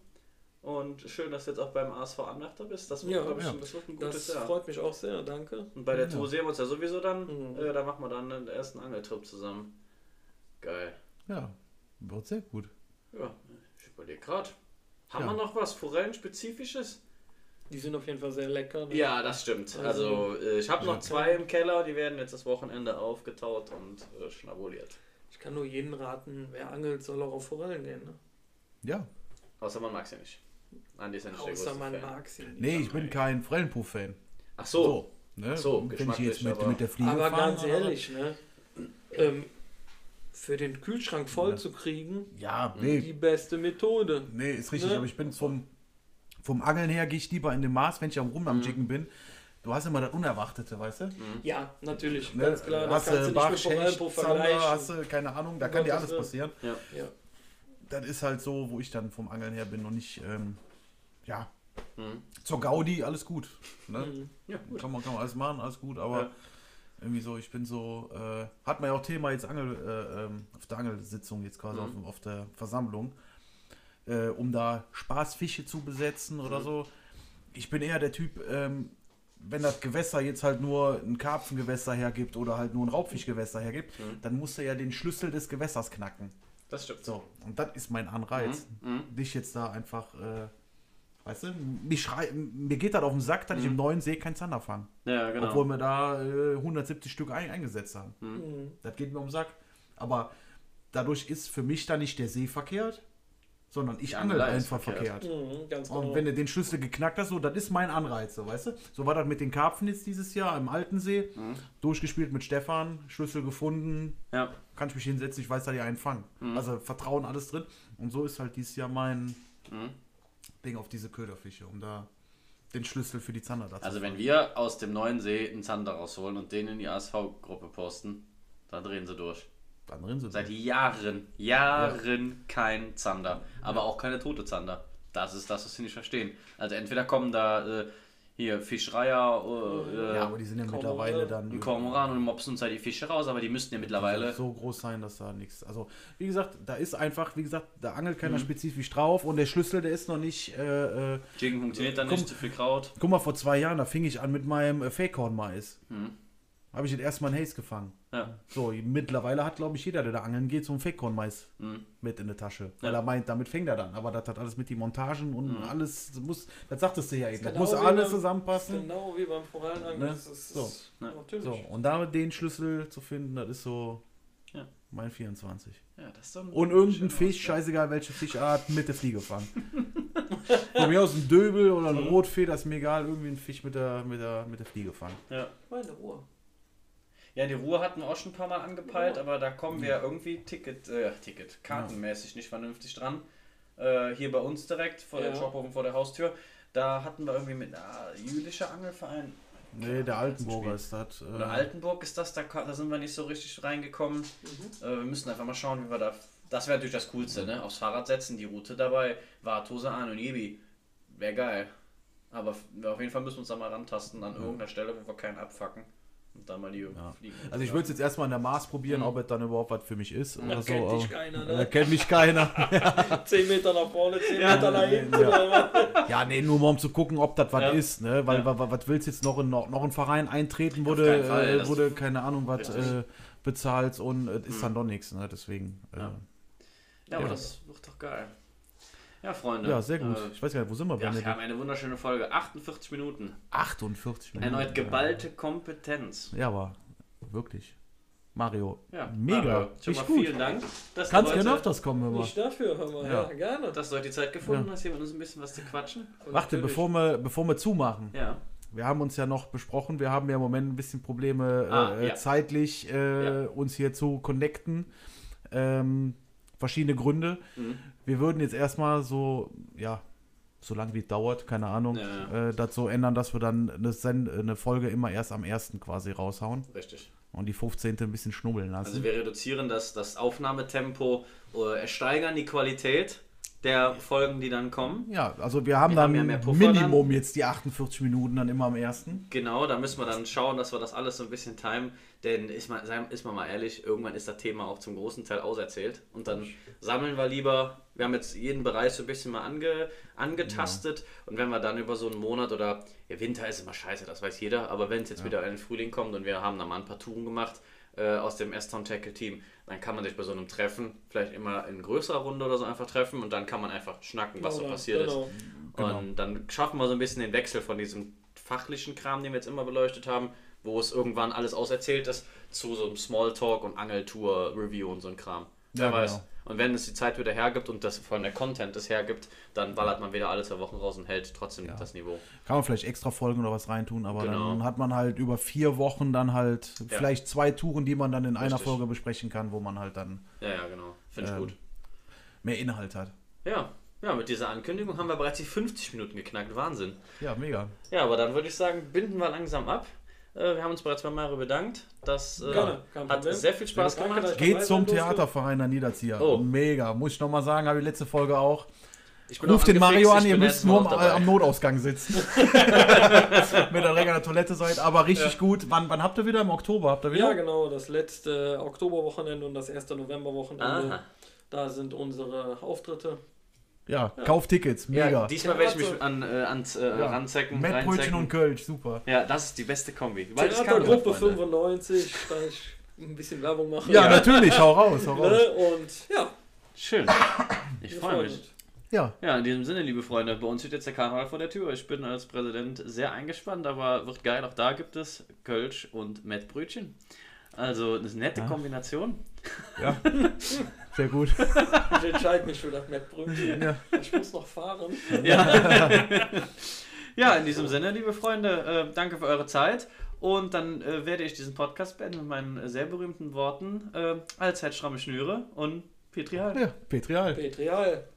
C: Und schön, dass du jetzt auch beim ASV Anwärter bist. Das wird,
D: Ja.
C: glaub ich,
B: Ja.
C: das ein gutes
D: Das
C: Jahr.
D: freut mich auch sehr, danke.
C: Und bei der
B: Ja.
C: Tour sehen wir uns ja sowieso dann.
D: Mhm.
C: Äh, da machen wir dann den ersten Angeltrip zusammen. Geil.
B: Ja, wird sehr gut.
C: Ja, ich überlege gerade. Haben
B: Ja.
C: wir noch was Forellen-spezifisches?
D: Die sind auf jeden Fall sehr lecker. ne?
C: Ja, das stimmt. Also, äh, ich habe noch zwei im Keller, die werden jetzt das Wochenende aufgetaut und äh, schnabuliert.
D: Ich kann nur jeden raten, wer angelt, soll auch auf Forellen gehen. Ne?
B: Ja.
C: Außer man mag sie nicht. Andi ist ja nicht
D: Außer man
C: Fan.
D: mag sie. nicht.
B: Nee, ich bin kein Forellenpuff-Fan.
C: Ach so.
B: ne?
C: Ach so,
B: Wenn ich jetzt mit,
C: aber-
B: mit der Fliege
D: Aber ganz ehrlich, ne? Ähm, für den Kühlschrank voll
B: Ja.
D: zu kriegen,
B: Ja,
D: die
B: nee,
D: beste Methode.
B: nee, ist richtig,
D: Ne?
B: aber ich bin vom, vom Angeln her, gehe ich lieber in den Maß, wenn ich am Rum
C: Mhm.
B: am Jiggen bin. Du hast immer das Unerwartete, weißt du?
D: Ja, natürlich,
B: Ne?
D: ganz klar. Das
B: hast
D: kannst
B: du
D: du nicht
B: Bach,
D: mit
B: Hecht,
D: Forellenpuff
B: Zander,
D: vergleichen.
B: hast du, keine Ahnung, da kann dir alles passieren.
C: Ja.
D: ja.
B: Das ist halt so, wo ich dann vom Angeln her bin und nicht, ähm, ja,
C: Mhm.
B: zur Gaudi, alles gut. Ne?
D: Mhm.
C: Ja, gut.
B: Kann, man, kann man alles machen, alles gut, aber
C: Ja.
B: Irgendwie so, ich bin so, äh, hat man ja auch Thema jetzt Angel, äh, ähm, auf der Angelsitzung, jetzt quasi
C: Mhm.
B: auf, auf der Versammlung, äh, um da Spaßfische zu besetzen
C: Mhm.
B: oder so. Ich bin eher der Typ, ähm, wenn das Gewässer jetzt halt nur ein Karpfengewässer hergibt oder halt nur ein Raubfischgewässer hergibt,
C: Mhm.
B: dann musst du ja den Schlüssel des Gewässers knacken.
C: Das stimmt.
B: So, und das ist mein Anreiz.
C: Mhm. Mhm.
B: Dich jetzt da einfach, äh, weißt du, mich schrei mir geht das auf den Sack, dass ich
C: Mhm.
B: im neuen See keinen Zander fange.
C: Ja, genau.
B: Obwohl wir da äh, 170 Stück ein, eingesetzt haben.
D: Mhm.
B: Das geht mir um den Sack. Aber dadurch ist für mich da nicht der See verkehrt, sondern ich
C: Die
B: angel einfach
C: verkehrt.
B: verkehrt.
D: Mhm, ganz genau.
B: Und wenn du den Schlüssel geknackt hast, so, das ist mein Anreiz, so, weißt du? So war das mit den Karpfen jetzt dieses Jahr im Alten See.
C: Mhm.
B: Durchgespielt mit Stefan, Schlüssel gefunden,
C: Ja.
B: kann ich mich hinsetzen, ich weiß, dass die einen fangen.
C: Mhm.
B: Also Vertrauen, alles drin. Und so ist halt dieses Jahr mein
C: Mhm.
B: Ding auf diese Köderfische, um da den Schlüssel für die Zander dazu
C: Also wenn wir aus dem neuen See einen Zander rausholen und den in die ASV-Gruppe posten, dann drehen sie durch.
B: dann drin sind.
C: Seit Jahren, Jahren kein Zander. Aber auch keine tote Zander. Das ist das, was sie nicht verstehen. Also entweder kommen da äh, hier Fischreier, äh,
B: Ja, aber die sind ja
D: Kormoran.
B: mittlerweile dann.
C: ein Kormoran und mopsen uns halt die Fische raus, aber die müssten ja mittlerweile.
B: so groß sein, dass da nichts. Also, wie gesagt, da ist einfach, wie gesagt, da angelt keiner
C: Mhm.
B: spezifisch drauf und der Schlüssel, der ist noch nicht. Äh, äh,
C: Jiggen funktioniert dann nicht, zu viel Kraut.
B: guck mal, vor zwei Jahren, da fing ich an mit meinem äh, Fake-Horn-Mais.
C: Mhm.
B: Habe ich das erstmal einen Haze gefangen.
C: Ja.
B: So, mittlerweile hat, glaube ich, jeder, der da angeln geht, so ein Fake-Horn-Mais
C: Mhm.
B: mit in der Tasche. Weil
C: Ja.
B: er meint, damit fängt er dann. Aber das hat alles mit den Montagen und
C: Mhm.
B: alles, das muss, das sagtest du ja eben, das
D: Genau
B: muss alles
D: beim-
B: zusammenpassen.
D: Genau wie beim Forellenangeln.
B: Ne?
D: Das ist,
B: So.
C: Ja.
D: natürlich.
B: So, und da den Schlüssel zu finden, das ist so
C: Ja.
B: mein 24.
C: Ja, das ist dann
B: Und irgendein Fisch,
C: Ausblick.
B: scheißegal welche Fischart, mit der Fliege fangen. Von mir aus ein Döbel oder ein
C: Mhm.
B: Rotfee, das ist mir egal, irgendwie ein Fisch mit der, mit der, mit der Fliege fangen.
C: Ja.
D: Meine Ruhe.
C: Ja, die Ruhe hatten wir auch schon ein paar Mal angepeilt, aber da kommen wir irgendwie Ticket, äh, Ticket, kartenmäßig nicht vernünftig dran. Äh, hier bei uns direkt vor der
D: Ja.
C: Shophofen vor der Haustür. Da hatten wir irgendwie mit ah, jüdischer Angelverein.
B: Nee, der Altenburger ist das. Äh,
C: Oder Altenburg ist das, da, da sind wir nicht so richtig reingekommen.
D: Mhm.
C: Äh, wir müssen einfach mal schauen, wie wir da. Das wäre natürlich das Coolste, ne? Aufs Fahrrad setzen, die Route dabei, Warthose an und Jebi. Wäre geil. Aber auf jeden Fall müssen wir uns da mal rantasten an irgendeiner Stelle, wo wir keinen abfacken. Und dann mal die
B: Ja.
C: fliegen.
B: Also ich würde es jetzt erstmal in der Maß probieren,
C: Mhm.
B: ob es dann überhaupt was für mich ist. Oder
D: Da
B: so.
D: kennt dich keiner,
B: Da
D: ne?
B: kennt mich keiner.
D: 10 Meter nach vorne, 10
C: Ja.
D: Meter nach hinten.
B: Ja. ja, nee, nur mal um zu gucken, ob das was
C: Ja.
B: ist, ne? Weil was willst du jetzt noch in noch, noch ein Verein eintreten,
C: keinen Fall,
B: äh, du keine Ahnung was äh, bezahlst und es ist
C: Mhm.
B: dann doch nichts, ne? Deswegen. Äh,
C: Ja. Aber das wird doch geil. Ja, Freunde.
B: ja, sehr gut.
C: Äh,
B: ich weiß gar nicht, wo sind wir?
C: ja, wir haben eine wunderschöne Folge. 48 Minuten.
B: 48 Minuten.
C: Erneut geballte Kompetenz.
B: Ja, aber wirklich. Mario,
C: Ja,
B: mega.
C: Mario, schon mal
B: gut.
C: vielen Dank. Dass
B: Kannst
C: du
B: gerne
C: heute,
B: öfters kommen, hör mal.
D: Nicht dafür, hör mal.
B: Ja.
D: Ja, gerne.
C: dass du heute die Zeit gefunden hast, hier mit uns ein bisschen was zu quatschen.
D: Und
B: Warte,
D: natürlich-
B: bevor wir, bevor wir zumachen.
C: Ja.
B: Wir haben uns ja noch besprochen, wir haben ja im Moment ein bisschen Probleme
C: Ah,
B: äh,
C: ja.
B: zeitlich äh,
C: Ja.
B: uns hier zu connecten. Ähm, verschiedene Gründe.
C: Mhm.
B: Wir würden jetzt erstmal so, ja, so lange wie es dauert, keine Ahnung,
C: Ja.
B: äh, so ändern, dass wir dann eine, Send eine Folge immer erst am 1. quasi raushauen
C: Richtig.
B: und die 15. ein bisschen schnubbeln lassen.
C: Also wir reduzieren das, das Aufnahmetempo, äh, steigern die Qualität der Folgen, die dann kommen.
B: Ja, also wir haben
C: Wir
B: dann
C: haben ja
B: Minimum jetzt die 48 Minuten dann immer am ersten.
C: Genau, da müssen wir dann schauen, dass wir das alles so ein bisschen timen. Denn ist man, ist man mal ehrlich, irgendwann ist das Thema auch zum großen Teil auserzählt. Und dann sammeln wir lieber, wir haben jetzt jeden Bereich so ein bisschen mal ange, angetastet. Und wenn wir dann über so einen Monat oder, ja, Winter ist immer scheiße, das weiß jeder, aber wenn es jetzt wieder in den Frühling kommt und wir haben da mal ein paar Touren gemacht äh, aus dem S-Town Tackle Team, dann kann man sich bei so einem Treffen vielleicht immer in größerer Runde oder so einfach treffen und dann kann man einfach schnacken, was so
D: Genau,
C: passiert ist.
D: genau.
B: Genau.
C: Und dann schaffen wir so ein bisschen den Wechsel von diesem fachlichen Kram, den wir jetzt immer beleuchtet haben, wo es irgendwann alles auserzählt ist, zu so einem Smalltalk und Angeltour, Review und so ein Kram. Wer
B: Ja,
C: weiß.
B: genau.
C: Und wenn es die Zeit wieder hergibt und das von der Content das hergibt, dann ballert man wieder alle zwei Wochen raus und hält trotzdem das Niveau.
B: Kann man vielleicht extra Folgen oder was reintun, aber
C: Genau.
B: dann hat man halt über vier Wochen dann halt vielleicht zwei Touren, die man dann in einer
C: Richtig.
B: Folge besprechen kann, wo man halt dann
C: Ja, ja, genau. Finde ich
B: Ähm.
C: gut.
B: mehr Inhalt hat.
C: Ja. ja, mit dieser Ankündigung haben wir bereits die 50 Minuten geknackt. Wahnsinn.
B: Ja, mega.
C: Ja, aber dann würde ich sagen, binden wir langsam ab. Äh, Wir haben uns bereits bei Mario bedankt. Das äh,
D: Gerne,
C: hat
D: Problem.
C: sehr viel Spaß
D: Danke,
C: gemacht.
B: Geht zum. Theaterverein der Niederzieher.
C: Oh.
B: Mega. Muss ich nochmal sagen, habe ich letzte Folge auch.
C: Ich auch
B: den Mario an, ihr müsst nur am, am Notausgang sitzen. Mit der Renger Toilette seid, aber richtig gut. Wann, wann habt ihr wieder? Im Oktober habt ihr wieder?
D: Ja, genau, das letzte Oktoberwochenende und das erste Novemberwochenende. Da sind unsere Auftritte.
B: Ja, kauf Tickets, mega.
C: Ja, diesmal werde ich mich an, äh, ans, äh,
B: Ja.
C: ranzecken.
B: Mettbrötchen und Kölsch, super.
C: Ja, das ist die beste Kombi.
D: Theatergruppe
C: Karneval, Freunde.
D: 95, da ich ein bisschen Werbung mache.
B: Ja, natürlich, hau raus, hau raus.
D: Ne? Und ja,
C: Schön. Ich freue mich.
B: Ja,
C: Ja, in diesem Sinne, liebe Freunde, bei uns steht jetzt der Karneval vor der Tür. Ich bin als Präsident sehr eingespannt, aber wird geil. Auch da gibt es Kölsch und Mettbrötchen. Also eine nette Kombination.
B: ja. Sehr gut.
D: Ich entscheide mich für das Mettbrötchen.
B: Ja.
D: Ich muss noch fahren.
C: Ja. ja, in diesem Sinne, liebe Freunde, äh, danke für eure Zeit. Und dann äh, werde ich diesen Podcast beenden mit meinen äh, sehr berühmten Worten. Äh, Allzeit stramme Schnüre und Petri Halt.
B: Ja, Petrial.
D: Petrial.